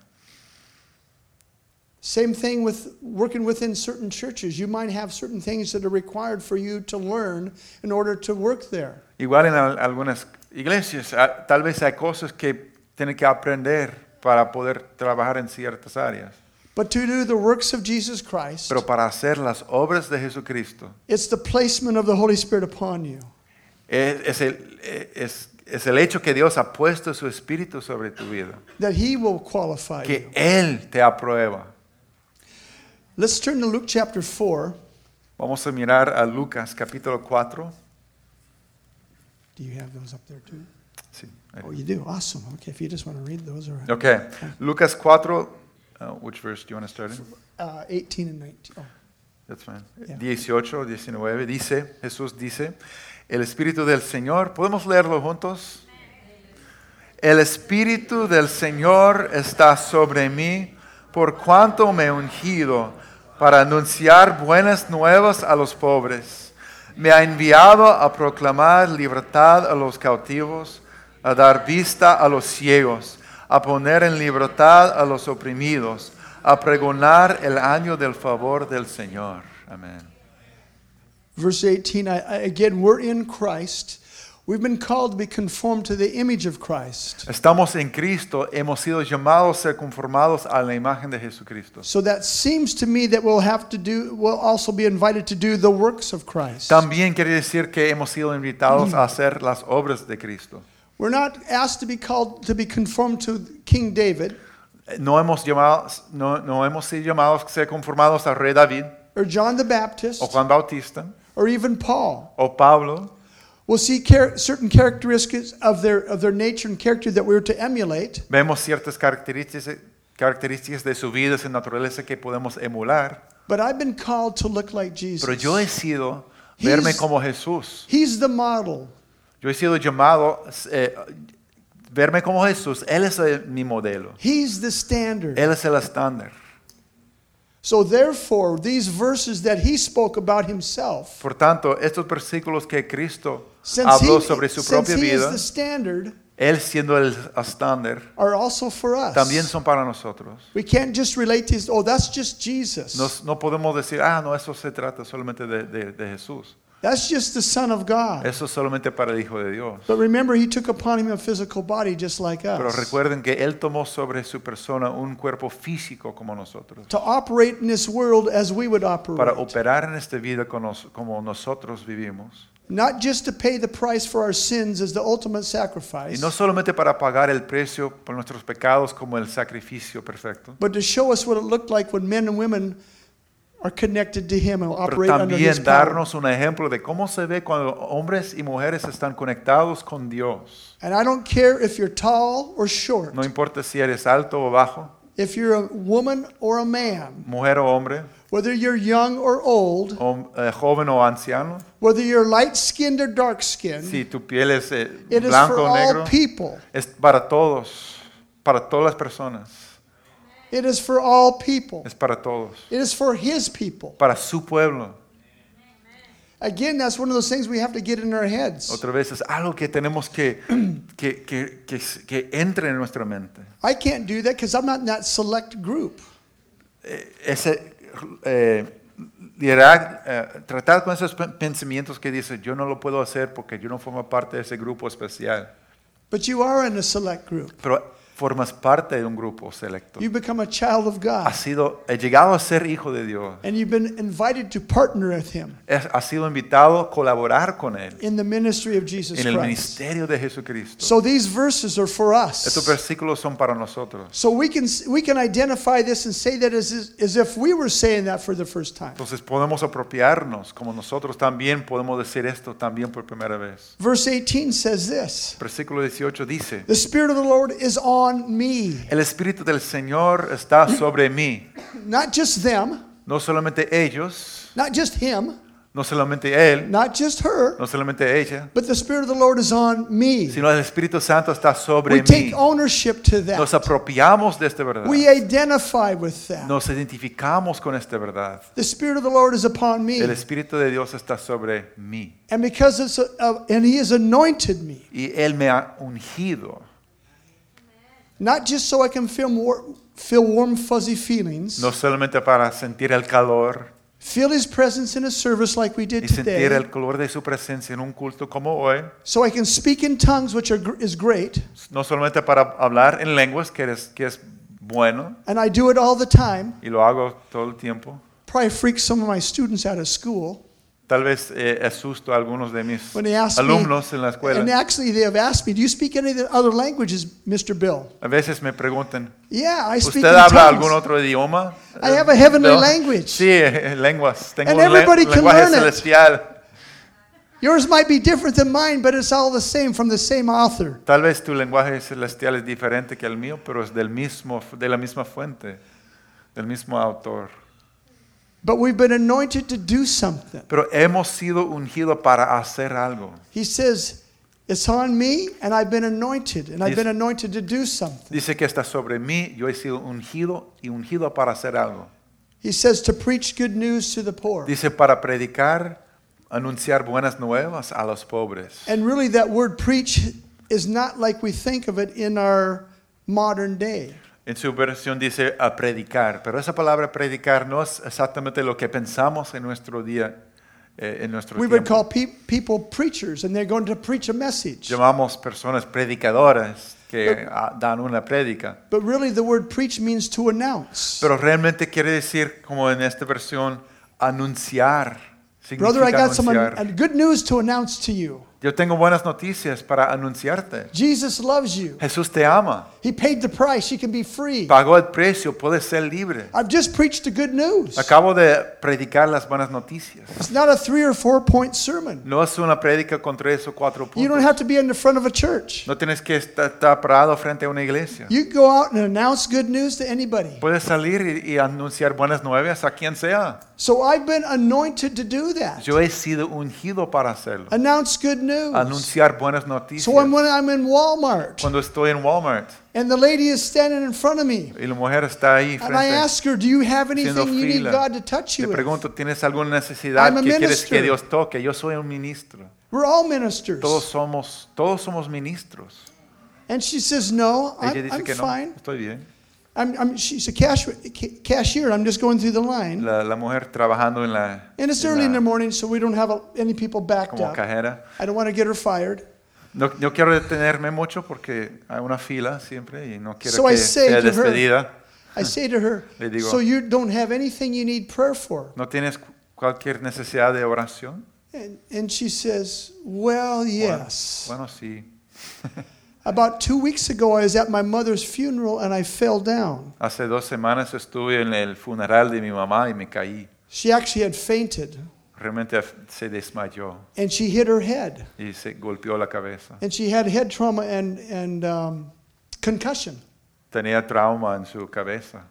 Same thing with working within certain churches. You might have certain things that are required for you to learn in order to work there. Igual en al- algunas iglesias, tal vez hay cosas que tienen que aprender para poder trabajar en ciertas áreas. But to do the works of Jesus Christ, Pero para hacer las obras de Jesucristo, it's the placement of the Holy Spirit upon you. es, es el, es, es el hecho que Dios ha puesto su Espíritu sobre tu vida, That He will qualify que you. Él te aprueba. Let's turn to Luke chapter 4. Vamos a mirar a Lucas capítulo 4. Do you have those up there too? Sí, ahí. Oh, you do? Awesome. Okay, if you just want to read those, or Ok, Lucas 4, uh, which verse do you want to start in? uh, 18 and 19. Oh. That's fine. Yeah. 18, 19, dice, Jesús dice, el Espíritu del Señor, ¿podemos leerlo juntos? El Espíritu del Señor está sobre mí, por cuanto me he ungido para anunciar buenas nuevas a los pobres. Me ha enviado a proclamar libertad a los cautivos, a dar vista a los ciegos, a poner en libertad a los oprimidos, a pregonar el año del favor del Señor. Amén. Verse 18, I, I, again, we're in Christ. We've been called to be conformed to the image of Christ. Estamos en Cristo, hemos sido llamados a ser conformados a la imagen de Jesucristo. So that seems to me that we'll have to do, we'll also be invited to do the works of Christ. También quiere decir que hemos sido invitados a hacer las obras de Cristo. We're not asked to be called to be conformed to King David No hemos, llamado, no, no hemos sido llamados a ser conformados al rey David or John the Baptist o Juan Bautista or even Paul. o Pablo. We'll see char- certain characteristics of their, of their nature and character that we're to emulate. Vemos ciertas características, características de su vida, su naturaleza que podemos emular. But I've been called to look like Jesus. Pero yo he sido verme He's- como Jesús. He's the model. Yo he sido llamado eh, verme como Jesús. Él es mi modelo. He's the standard. Él es el estándar. So therefore, these verses that he spoke about himself, Por tanto, estos versículos que Cristo habló he, sobre su propia vida, standard, Él siendo el estándar, are also for us. también son para nosotros. We can't just relate to, his, oh, that's just Jesus. Nos- no podemos decir, ah, no, eso se trata solamente de, de- de Jesús. That's just the Son of God. Eso es solamente para el Hijo de Dios. But remember, he took upon him a physical body just like Pero us. recuerden que Él tomó sobre su persona un cuerpo físico como nosotros, To operate in this world as we would para operate. operar en esta vida como nosotros vivimos. Not just to pay the price for our sins as the ultimate Y sacrifice, no solamente para pagar el precio por nuestros pecados como el sacrificio perfecto, but to show us what it looked like when men and women are connected to him and pero operate under his también power. darnos un ejemplo de cómo se ve cuando hombres y mujeres están conectados con Dios. And I don't care if you're tall or short, No importa si eres alto o bajo, if you're a woman or a man, mujer o hombre, whether you're young or old, eh, joven o anciano, whether you're light skinned or dark skinned, si tu piel es eh, it is blanco for o negro, all people. es para todos, para todas las personas, It is for all people. es para todos, It is for his people. para su pueblo. Again, that's one of those things we have to get in our heads. Otra vez es algo que tenemos que, que, que, que, que entre en nuestra mente. I can't do that because I'm not in that select group. Eh, ese, eh, eh, tratar con esos pensamientos que dicen, yo no lo puedo hacer porque yo no formo parte de ese grupo especial. But you are in a select group. Pero formas parte de un grupo selecto. You become a child of God. Has sido, he llegado a ser hijo de Dios. And you've been invited to partner with Him Has sido invitado a colaborar con Él in the ministry of Jesus en el Christ. ministerio de Jesucristo. So these verses are for us. Estos versículos son para nosotros. So we can we can identify this and say that as, as if we were saying that for the first time. Entonces podemos apropiarnos, como nosotros también podemos decir esto también por primera vez. Verse 18 says this Versículo 18 dice, The Spirit of the Lord is on me. el Espíritu del Señor está sobre mí. Not just them, No solamente ellos, not just him, no solamente Él, not just her, no solamente ella, but the Spirit of the Lord is on me. sino el Espíritu Santo está sobre We take mí. ownership to Nos that. apropiamos de esta verdad. We identify with that. Nos identificamos con esta verdad. The Spirit of the Lord is upon me. El Espíritu de Dios está sobre mí. And because it's a, uh, and he has anointed me, Y Él me ha ungido. Not just so I can feel more feel warm fuzzy feelings, No solamente para sentir el calor feel his presence in a service like we did y sentir today, el calor de su presencia en un culto como hoy. so I can speak in tongues, which are, is great, No solamente para hablar en lenguas, que es, que es bueno, and I do it all the time. y lo hago todo el tiempo. Probably freak some of my students out of school. Tal vez eh, asusto a algunos de mis When they ask alumnos me, en la escuela. and actually they have asked me, "Do you speak any other languages, Mr. Bill?" A veces me preguntan, Yeah, I speak ¿usted habla tongues. algún otro idioma? I have a heavenly No. language. Sí, eh, lenguas. Tengo And un le- everybody can lenguaje learn it. celestial. Yours might be different than mine, but it's all the same from the same author. Tal vez tu lenguaje celestial es diferente que el mío, pero es del mismo, de la misma fuente, del mismo autor. But we've been anointed to do something. Pero hemos sido ungidos para hacer algo. He says, It's on me, and I've been anointed, and I've been anointed to do something. Dice que está sobre mí, yo he sido ungido y ungido para hacer algo. He says to preach good news to the poor. Dice para predicar, anunciar buenas nuevas a los pobres. And really, that word preach is not like we think of it in our modern day. En su versión dice a predicar, pero esa palabra predicar no es exactamente lo que pensamos en nuestro día, eh, en nuestro We would tiempo. call pe- people preachers, and they're going to preach a message. Llamamos personas predicadoras que ah, dan una prédica. But really, the word preach means to announce. Pero realmente quiere decir, como en esta versión, anunciar. Brother, I Significa got some anunciar. good news to announce to you. Yo tengo buenas noticias para anunciarte. Jesus loves you. Jesús te ama. He paid the price. You can be free. Pagó el precio, puedes ser libre. I've just preached the good news. Acabo de predicar las buenas noticias. It's not a three or four point sermon. No es una prédica con tres o cuatro You don't puntos. have to be in the front of a church. No tienes que estar, estar parado frente a una iglesia. You can go out and announce good news to anybody. Puedes salir y, y anunciar buenas nuevas a quien sea. So I've been anointed to do that. Yo he sido ungido para hacerlo. Announce good news. Anunciar buenas noticias. So when when I'm in Walmart Cuando estoy en Walmart and the lady is standing in front of me y la mujer está ahí and I frente ask her, Do you have haciendo anything you need fila, God to touch le you with? pregunto, ¿tienes alguna necesidad I'm a que quieres que minister. Dios toque? Yo soy un ministro. We're all ministers. Todos somos, todos somos ministros. And she says, No, Ella I'm, dice I'm que no, fine. estoy bien. I'm, I'm, she's a cash, ca- cashier. I'm just going through the line. La, la mujer trabajando en la, And it's early in the morning, so we don't have a, any people backed como up. cajera. I don't want to get her fired. No, no quiero detenerme mucho porque hay una fila siempre y no quiero So I que say sea to her- despedida. I say to her, Le digo- So you don't have anything you need prayer for? ¿No tienes cu- cualquier necesidad de oración? And, and she says, Well, yes. Bueno, sí. About two weeks ago, I was at my mother's funeral and I fell down. Hace dos semanas estuve en el funeral de mi mamá y me caí. She actually had fainted Realmente se desmayó and she hit her head. y se golpeó la cabeza. And she had head trauma and, and um, concussion. Tenía trauma en su cabeza.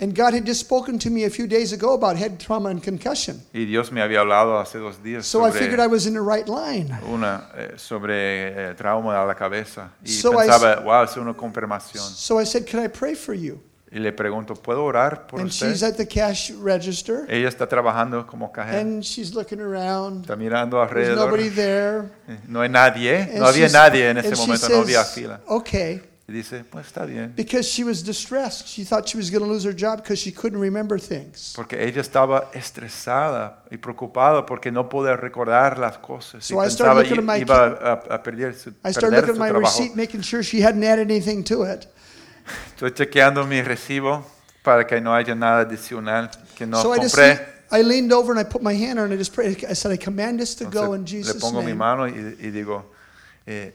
And God had just spoken to me a few days ago about head trauma and concussion. Y Dios me había hablado hace dos días So I figured I was in the right line. una, eh, sobre eh, trauma a la cabeza. Y So I wow, es una confirmación. So I said, Can I pray for you? Y le pregunto, ¿puedo orar por And usted? she's at the cash register Ella está trabajando como cajera. and she's looking around. Está mirando There's nobody there. No hay nadie. And No había nadie en ese momento, no había fila. Okay. Y dice, pues está bien. because she was distressed. She thought she was going to lose her job because she couldn't remember things. Porque ella estaba estresada y preocupada porque no podía recordar las cosas. So y I started pensaba looking at my iba a, a perder su, I started perder looking su at my trabajo. receipt, making sure she hadn't added anything to it. Estoy chequeando mi recibo para que no haya nada adicional que no so I just compré. I leaned over and I put my hand on it and I just prayed. I said, I command this to go in Entonces, le Jesus' pongo mi name. mano y, y digo, eh,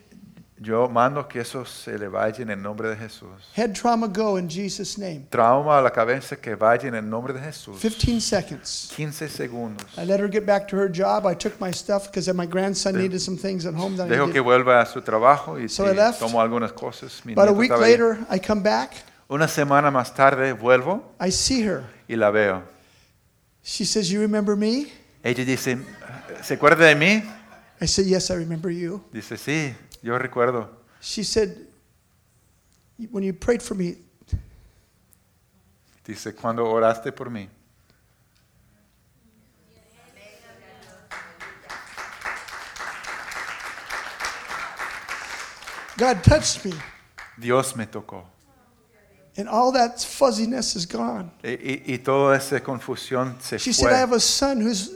yo mando que eso se le vaya en el nombre de Jesús. Head trauma go in Jesus' name. Trauma a la cabeza que vaya en el nombre de Jesús. 15 seconds. 15 segundos. I let her get back to her job. I took my stuff because my grandson needed some things at home that I Dejo que needed. vuelva a su trabajo y, So y I tomo algunas cosas. Mi About a week ahí. later, I come back. Una semana más tarde vuelvo I see her. y la veo. She says, You remember me? Ella dice, ¿se acuerda de mí? I said, Yes, I remember you. Dice, sí, yo recuerdo. She said, When you prayed for me, Dice, cuando oraste por mí. God touched me, Dios me tocó. and all that fuzziness is gone. Y, y- y toda esa confusión se She fue. said, I have a son who's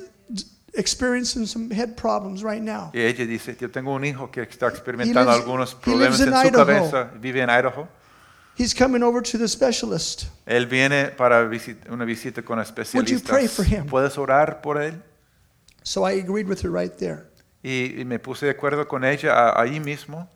experiencing some head problems right now. Y ella dice, yo tengo un hijo que está experimentando lives- algunos he problemas lives en in su Idaho. cabeza. Vive en Idaho. He's coming over to the specialist. Él viene para visit- una visita con Would you pray especialistas. for him? ¿Puedes orar por él? So I agreed with her right there. Y, y me puse de acuerdo con ella a- ahí mismo.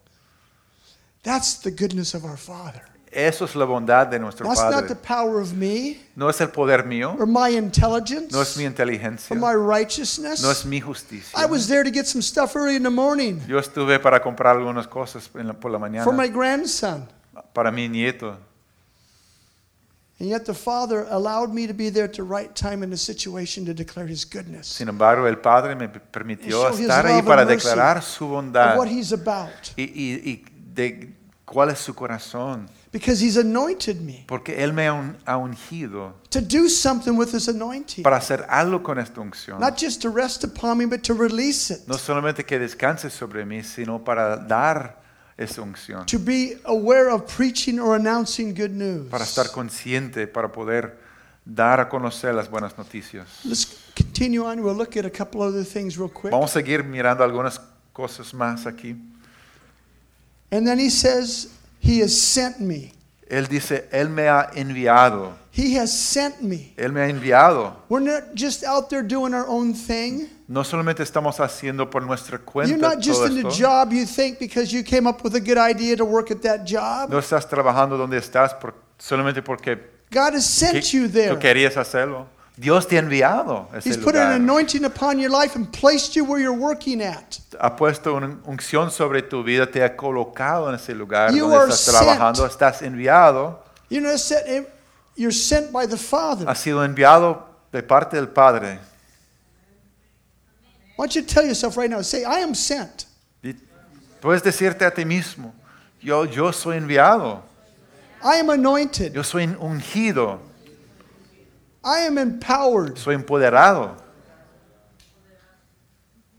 That's the goodness of our Father. Eso es la bondad de nuestro That's not the Padre. power of me No es el poder mío, or my intelligence no es mi inteligencia, or my righteousness. no es mi justicia. I was there to get some stuff early in the morning Yo estuve para comprar algunas cosas en la- por la mañana for my grandson. para mi nieto. And yet the Father allowed me to be there at the right time in the situation to declare His goodness Sin embargo, el Padre me permitió estar ahí para declarar su bondad what He's about. y, y- y de cuál es su corazón. Because He's anointed me Porque Él me ha ungido to do something with His anointing. para hacer algo con esta unción. Not just to rest upon me, but to release it. No solamente que descanse sobre mí, sino para dar esa unción. To be aware of preaching or announcing good news. Para estar consciente, para poder dar a conocer las buenas noticias. Let's continue on. We'll look at a couple other things real quick. Vamos a seguir mirando algunas cosas más aquí. And then he says, He has sent me. Él dice, Él me ha enviado. He has sent me. Él me ha enviado. We're not just out there doing our own thing. No solamente estamos haciendo por nuestra cuenta You're not just todo in the esto. job you think because you came up with a good idea to work at that job. No estás trabajando donde estás por- solamente porque God has que- sent you there. tú querías hacerlo. Dios te ha enviado a ese He's put an lugar. anointing upon your life and placed you where you're working at. Ha puesto una unción sobre tu vida, te ha colocado en ese lugar You donde are estás trabajando, sent. estás enviado, You know, that- you're sent by the Father. has sido enviado de parte del Padre. Why don't you tell yourself right now? Say, I am sent. Y puedes decirte a ti mismo, yo, yo soy enviado, I am anointed. yo soy ungido, I am empowered. soy empoderado.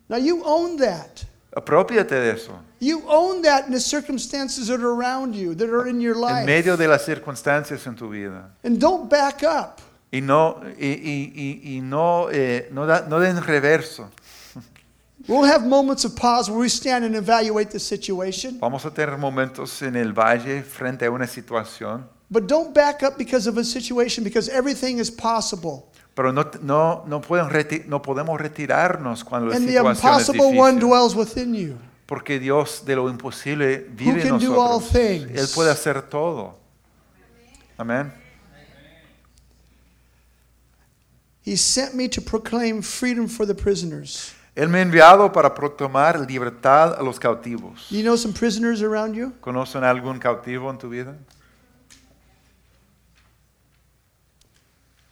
Now you own that. Apropiate de eso. You own that in the circumstances that are around you, that are in your life. En medio de las circunstancias en tu vida. And don't back up. Y no, y, y- y- y no, eh, no, da- no den reverso. We'll have moments of pause where we stand and evaluate the situation. Vamos a tener momentos en el valle frente a una situación, But don't back up because of a situation because everything is possible. pero no, no, no, pueden reti- no podemos retirarnos cuando la And the situación es impossible one difícil. dwells within you. Porque Dios de lo imposible vive en can do all nosotros. things. Él puede hacer todo. Amén. He sent me to proclaim freedom for the prisoners. Él me ha enviado para proclamar libertad a los cautivos. You know some prisoners around you? ¿Conocen algún cautivo en tu vida?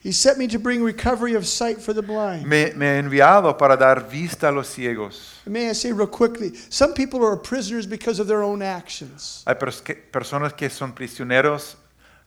He sent me to bring recovery of sight for the blind. Me, me ha enviado para dar vista a los ciegos. May I say real quickly, some people are prisoners because of their own actions. Hay pers- que- personas que son prisioneros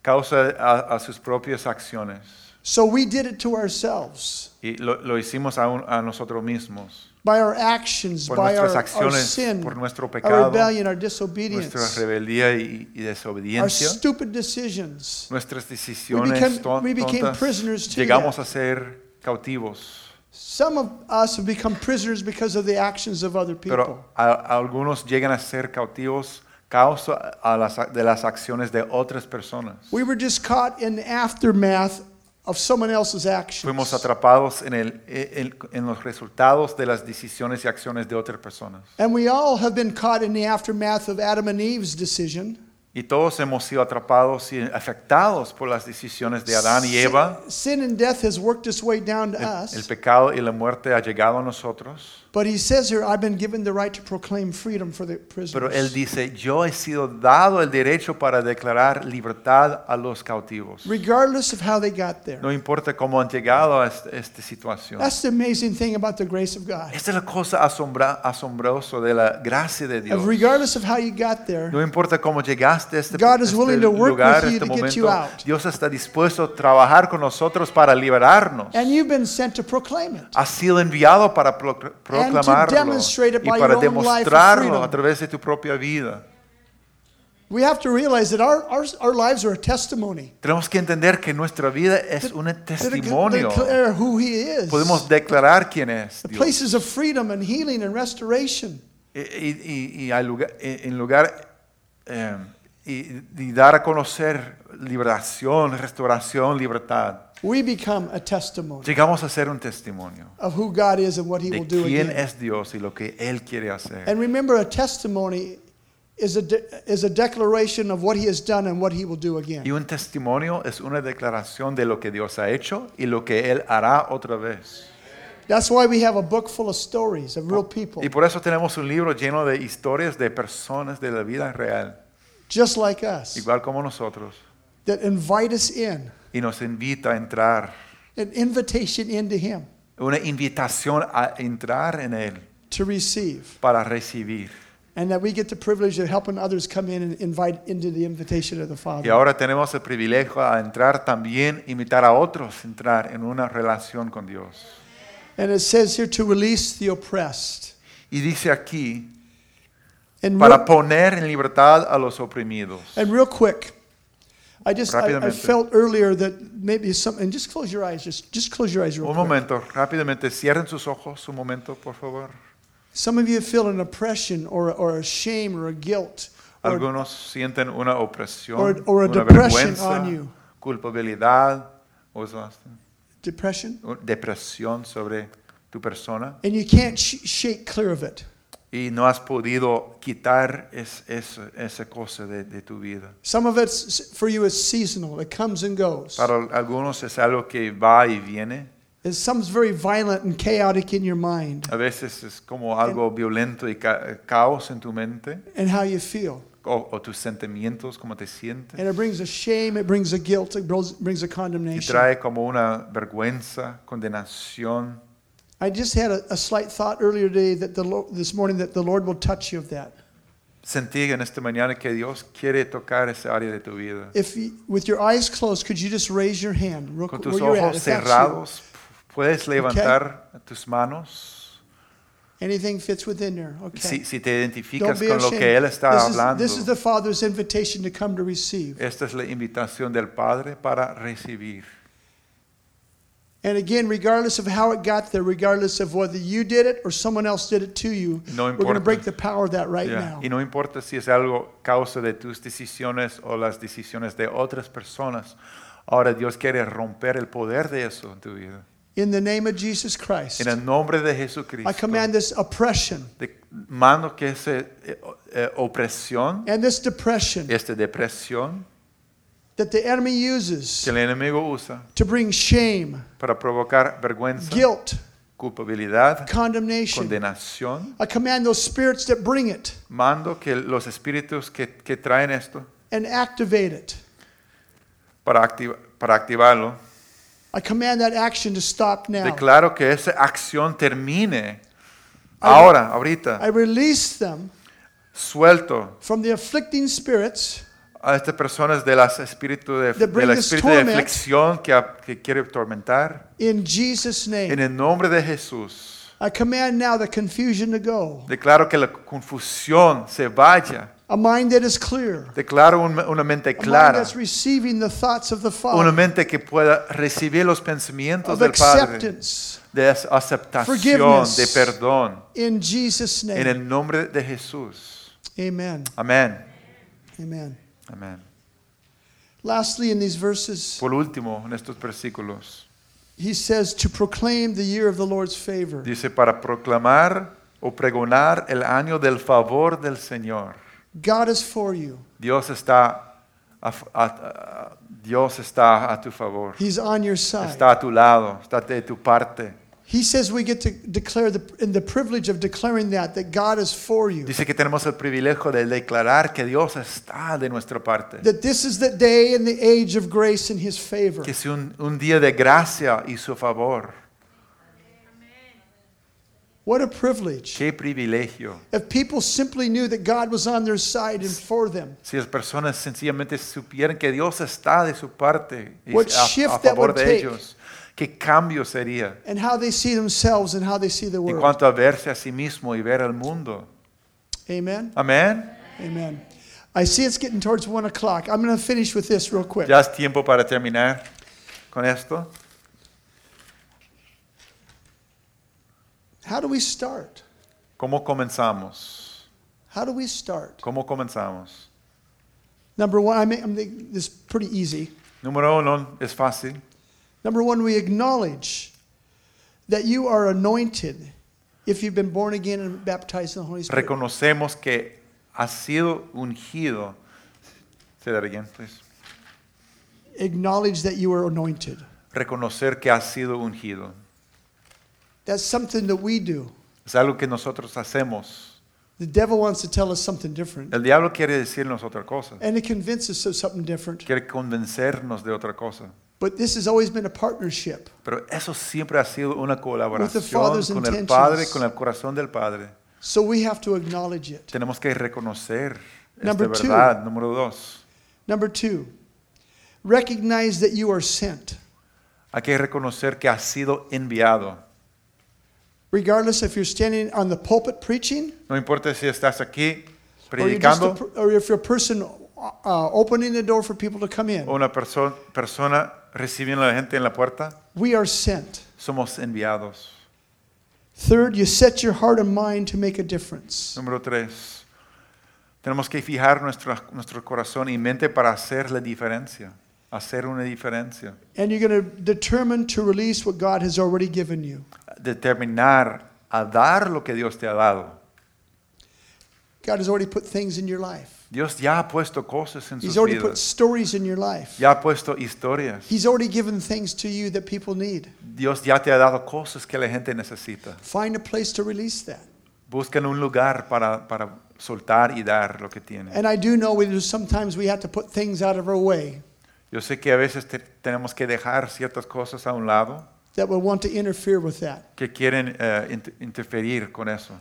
causa a, a sus propias acciones. So we did it to ourselves. Y lo, lo hicimos a, un- a nosotros mismos. By our actions, por by our, nuestras our acciones, sin, por nuestro our pecado, rebellion, our nuestra disobedience, rebeldía y, y our desobediencia, stupid decisions. nuestras We decisiones became- ton- we became tontas, prisoners to llegamos that. a ser cautivos. Some of us have become prisoners because of the actions of other people. Pero a- algunos llegan a ser cautivos causa a las, de las acciones de otras personas. We were just caught in the aftermath of someone else's actions. Fuimos atrapados en, el, en, en los resultados de las decisiones y acciones de otras personas. And we all have been caught in the aftermath of Adam and Eve's decision. Y todos hemos sido atrapados y afectados por las decisiones de Adán y Eva. Sin, sin and death has worked its way down to El, us. el pecado y la muerte ha llegado a nosotros. But he says here, I've been given the right to proclaim freedom for the Pero él prisoners. dice, yo he sido dado el derecho para declarar libertad a los cautivos. Regardless of how they got there. No importa cómo han llegado a esta, esta situación. That's the amazing thing about the grace of God. Esta es la cosa asombra, asombrosa de la gracia de Dios. Of regardless of how you got there, No importa cómo llegaste a este, God is este willing to work lugar, with you este to get you momento. out. Dios está dispuesto a trabajar con nosotros para liberarnos. and you've been sent to proclaim it. Has sido enviado para pro- proclamarlo y para demostrarlo a través de tu propia vida. We have to realize that our, our, our lives are a testimony. Tenemos que entender que nuestra vida es un testimonio. declare who He is. Podemos declarar quién es The places of freedom and healing and restoration. Y, y- y- y al lugar, en lugar eh, y, y dar a conocer liberación, restauración, libertad. We become a testimony Llegamos a ser un testimonio of who God is and what He de will do quién again. es Dios y lo que Él quiere hacer. And remember, a testimony is a, de- is a declaration of what He has done and what He will do again. Y un testimonio es una declaración de lo que Dios ha hecho y lo que Él hará otra vez. That's why we have a book full of stories of real people, Y por eso tenemos un libro lleno de historias de personas de la vida real, just like us, igual como nosotros, that invite us in, y nos invita a entrar, an invitation into Him una invitación a entrar en Él to receive. para recibir. And that we get the privilege of helping others come in and invite into the invitation of the Father. Y ahora tenemos el privilegio a entrar también, invitar a otros a entrar en una relación con Dios. And it says here to release the oppressed. Y dice aquí, And para real, poner en libertad a los oprimidos. and real quick, I just I, I felt earlier that maybe some and just close your eyes, just just close your eyes real Un quick. momento, rápidamente, cierren sus ojos un momento, por favor. Some of you feel an oppression or or a shame or a guilt or Algunos sienten una opresión, or- or a una depression vergüenza, on you. culpabilidad, o depression, depresión sobre tu persona and you can't sh- shake clear of it. Y no has podido quitar es- es- esa cosa de, de tu vida. Some of it's for you is seasonal; it comes and goes. Para algunos es algo que va y viene. And some's very violent and chaotic in your mind A veces es como algo violento y ca- caos en tu mente and how you feel. o, o tus sentimientos, cómo te sientes. And it brings a shame, it brings a guilt, it brings- a Y condemnation. trae como una vergüenza, condenación. I just had a, a slight thought earlier today that the Lord, this morning that the Lord will touch you of that. Sentí en esta mañana que Dios quiere tocar esa área de tu vida. If you, with your eyes closed, could you just raise your hand real Con tus at? ojos you. cerrados, puedes levantar tus manos. Anything fits within there. Okay. Si, si te identificas con lo que Él está this, is, hablando, this is the Father's invitation to come to receive. esta es la invitación del Padre para recibir. And again, regardless of how it got there, regardless of whether you did it or someone else did it to you, No we're going to break the power of that right Ya, now. Y no importa si es algo causa de tus decisiones o las decisiones de otras personas. Ahora Dios quiere romper el poder de eso en tu vida. In the name of Jesus Christ, En el nombre de Jesucristo. I command this oppression de- mando que esa eh, eh, opresión, and this depression esta depresión that the enemy uses que el enemigo usa to bring shame, para provocar vergüenza, guilt, culpabilidad, condemnation. condenación. I command those spirits that bring it Mando que los espíritus que, que traen esto and activate it. para, activa- para activarlo, I command that action to stop now. declaro que esa acción termine ahora, ahorita. I release them Suelto from the afflicting spirits a estas personas de las espíritu de, del espíritu de aflicción que, que quiere tormentar. in Jesus' En name. el nombre de Jesús. I command now the confusion to go. Declaro que la confusión se vaya. A mind that is clear. Declaro una mente A mind clara. that's receiving the thoughts of the Una Father. mente que pueda recibir los pensamientos Of del Padre. acceptance. De aceptación, de perdón. In Jesus' En name. el nombre de Jesús. Amen. Amén. Amen. Amén. Lastly, in these verses, Por último, en estos versículos, he says to proclaim the year of the Lord's favor. dice para proclamar o pregonar el año del favor del Señor. God is for you. Dios está a, a- a- Dios está a tu favor. He's on your side. Está a tu lado, está de tu parte. He says we get to declare the in the privilege of declaring that that God is for you. Dice que tenemos el privilegio de declarar que Dios está de nuestra parte. That this is the day and the age of grace and his favor. Que es un, un día de gracia y su favor. What a privilege. Qué privilegio. If people simply knew that God was on their side and for them, Si las personas sencillamente supieran que Dios está de su parte y What a, shift a that favor would de take. ellos, qué cambio sería and how they see themselves and how they see the en world. cuanto a verse a sí mismo y ver al mundo. Amen. Amén. Amen. I see it's getting towards one o'clock. I'm going to finish with this real quick. Ya es tiempo para terminar con esto. How do we start? ¿Cómo comenzamos? How do we start? ¿Cómo comenzamos? Number one, I mean, I'm thinking this is pretty easy. Número uno, es fácil. Number one, we acknowledge that you are anointed if you've been born again and baptized in the Holy Spirit. Reconocemos que ha sido ungido. Say that again, please. Acknowledge that you are anointed. Reconocer que ha sido ungido. That's something that we do. Es algo que nosotros hacemos. The devil wants to tell us something different, El diablo quiere decirnos otra cosa. and it convinces us of something different. Quiere convencernos de otra cosa. But this has always been a partnership. Pero eso siempre ha sido una colaboración Father's con el intentions. Padre, con el corazón del Padre. So we have to acknowledge it. Tenemos que reconocer esta Number two. verdad. Número dos. Number two, recognize that you are sent. Hay que reconocer que ha sido enviado. Regardless if you're standing on the pulpit preaching, No importa si estás aquí or, you're just a, predicando per- or if you're a person uh, opening the door for people to come in. o una perso- persona recibiendo a la gente en la puerta. We are sent. Somos enviados. Third, you set your heart and mind to make a difference. Número tres. Tenemos que fijar nuestra- nuestro corazón y mente para hacer la diferencia. Hacer una diferencia. And you're going to determine to release what God has already given you. Determinar a dar lo que Dios te ha dado. God has already put things in your life. Dios ya ha puesto cosas en He's sus already put vidas. stories in your life. Ya ha puesto historias. He's already given things to you that people need. Dios ya te ha dado cosas que la gente necesita. Find a place to release that. Buscan un lugar para, para soltar y dar lo que tienen. And I do know we do, sometimes we have to put things out of our way Yo sé que a veces te- tenemos que dejar ciertas cosas a un lado that will want to interfere with that. que quieren eh, inter- interferir con eso.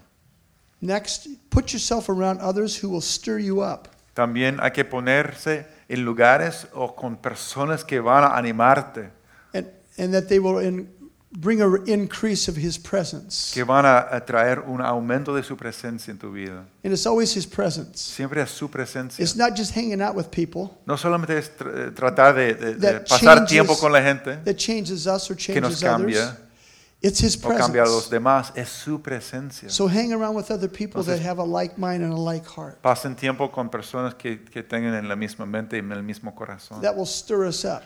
Next, put yourself around others who will stir you up. También hay que ponerse en lugares o con personas que van a animarte, and, and that they will in, bring an increase of his presence. que van a, traer un aumento de su presencia en tu vida. And it's always his presence. Siempre es su presencia. It's not just hanging out with people No solamente es tr- eh, tratar de, de- de That pasar changes- tiempo con la gente that changes us or que nos changes others. It's his o cambia a los presence. demás, es su presencia. So hang around with other people that have a like mind and a like heart. Pasen tiempo con personas que, que tengan en la misma mente y en el mismo corazón That will stir us up.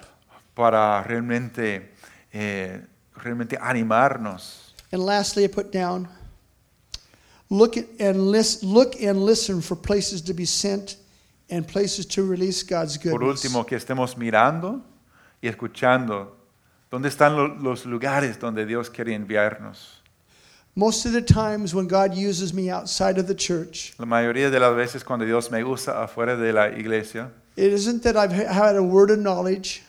para realmente, eh, realmente animarnos. And lastly, I put down look at and list, look and listen for places to be sent and places to release God's Por goodness. último, que estemos mirando y escuchando dónde están lo- los lugares donde Dios quiere enviarnos. Most of the times when God uses me outside of the church, La mayoría de las veces cuando Dios me usa afuera de la iglesia, it isn't that I've had a word of knowledge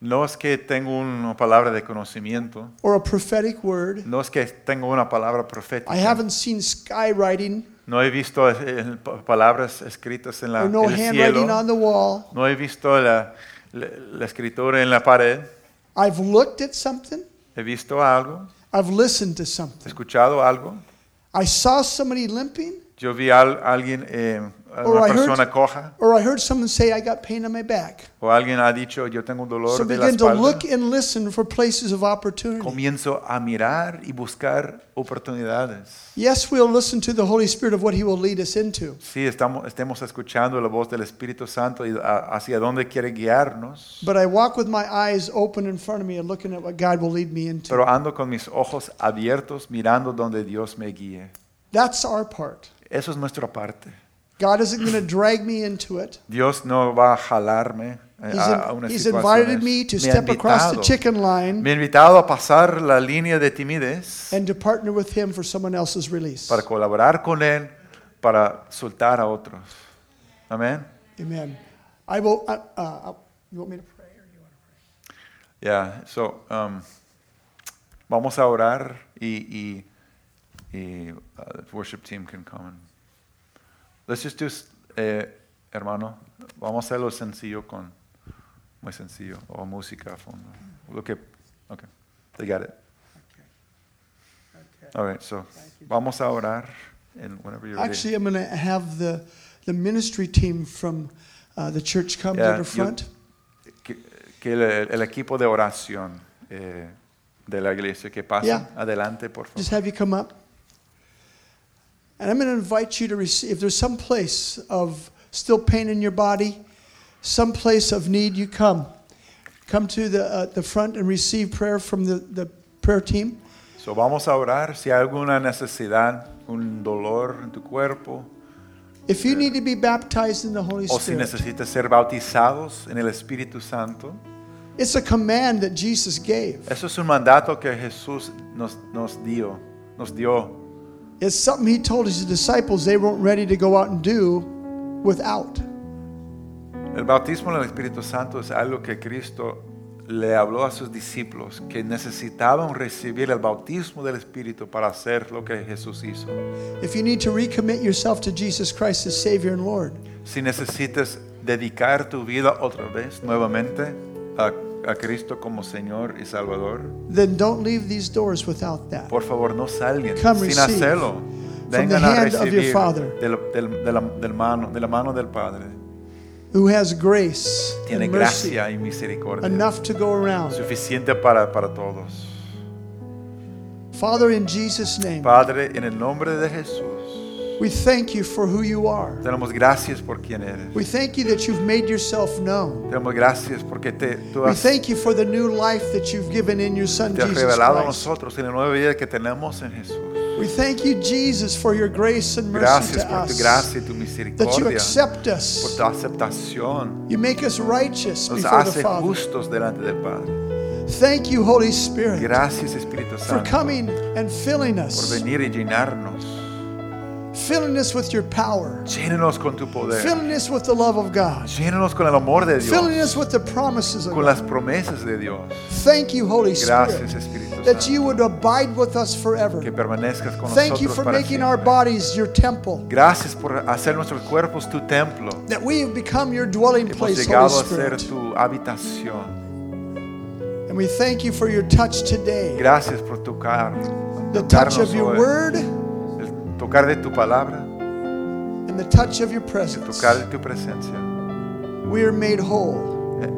no es que tengo una palabra de conocimiento, or a prophetic word. no es que tengo una palabra I profética. haven't seen skywriting No he visto eh, pa- palabras escritas en la, or no el handwriting cielo. on the wall. No he visto la, la- la escritura en la pared. I've looked at something. He visto algo. I've listened to something. He escuchado algo. I saw somebody limping, Yo vi a al- alguien, eh, Or I heard- persona coja, or I heard someone say, I got pain on my back. o alguien ha dicho, yo tengo un dolor So de la begin to espalda. look and listen for places of opportunity. Comienzo a mirar y buscar oportunidades. Yes, we'll listen to the Holy Spirit of what He will lead us into. Sí, estamos, estemos escuchando la voz del Espíritu Santo y a- hacia dónde quiere guiarnos. But I walk with my eyes open in front of me and looking at what God will lead me into. Pero ando con mis ojos abiertos mirando donde Dios me guíe. That's our part. Eso es nuestra parte. God isn't going to drag me into it. Dios no va a jalarme eh, He's, a, a unas he's invited me to Me step across the chicken line Me ha invitado a pasar la línea de timidez and to partner with Him for someone else's release. para colaborar con Él, para soltar a otros. Amén. Amen. I will. Uh, uh, you want me to pray? Or you want to pray? Yeah, so um, vamos a orar y, y, y uh, the worship team can come. and- Let's just do, eh, hermano, vamos a hacerlo sencillo con, muy sencillo, o música a fondo. Lo que, okay, they got it. All right, so vamos a orar and whenever you're ready. Actually, I'm going to have the the ministry team from uh, the church come Yeah, to the front. que, que el, el equipo de oración eh, de la iglesia que pasen Yeah. adelante, por favor. Just have you come up. And I'm going to invite you to receive. If there's some place of still pain in your body, some place of need, you come. Come to the uh, the front and receive prayer from the, the prayer team. So, vamos a orar si hay alguna necesidad, un dolor en tu cuerpo, If you need to be baptized in the Holy Spirit. o si Spirit, necesitas ser bautizados en el Espíritu Santo. it's a command that Jesus gave. Eso es un mandato que Jesús nos, nos dio, nos dio. It's something he told his disciples they weren't ready to go out and do without. El bautismo en el Espíritu Santo es algo que Cristo le habló a sus discípulos, que necesitaban recibir el bautismo del Espíritu para hacer lo que Jesús hizo. If you need to recommit yourself to Jesus Christ as Savior and Lord, Si necesitas dedicar tu vida otra vez, nuevamente, a, a Cristo como Señor y Salvador, then don't leave these doors without that. por favor no salgan Come sin receive hacerlo. Vengan a hand of your recibir Father. del- del- de, la, del mano, de la mano del Padre. Who has grace Tiene and mercy gracia y misericordia. enough to go around. Suficiente para, para todos. Father, in Jesus' name, Padre, en el nombre de Jesús, we thank you for who you are. te damos gracias por quien eres. We thank you that you've made yourself known. Te damos gracias porque te, tú We thank you for the new life that you've given in your Son, te has Jesus revelado a nosotros en la nueva vida que tenemos en Jesús. We thank you, Jesus, for your grace and mercy Gracias to por tu gracia y tu That you misericordia, accept por tu aceptación. You make us righteous Nos before the hace Father. justos delante del Padre. Thank you, Holy Spirit, Gracias Espíritu for coming and filling us por us, venir y llenarnos. Filling us with your power, Llénanos con tu poder. filling us with the love of God, Llénanos con el amor de Dios. filling us with the promises of con God. las promesas de Dios. Thank you, Holy Gracias Spirit, Espíritu that you would abide with us forever. Que permanezcas con Thank you for para making our bodies your temple, Gracias por hacer nuestros cuerpos tu templo. that we have become your dwelling Hemos place, llegado Holy a ser tu habitación. And we thank you for your touch today, Gracias por tocar, the touch of your hoy. word tocar de tu palabra, and the touch of your presence. tocar de tu presencia. We are made whole Eh,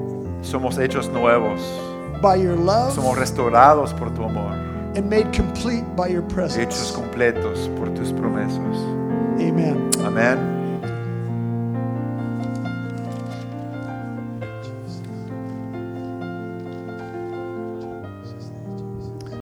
Somos hechos nuevos, by your love somos restaurados por tu amor, and made complete by your hechos presence. completos por tus promesas. Amen.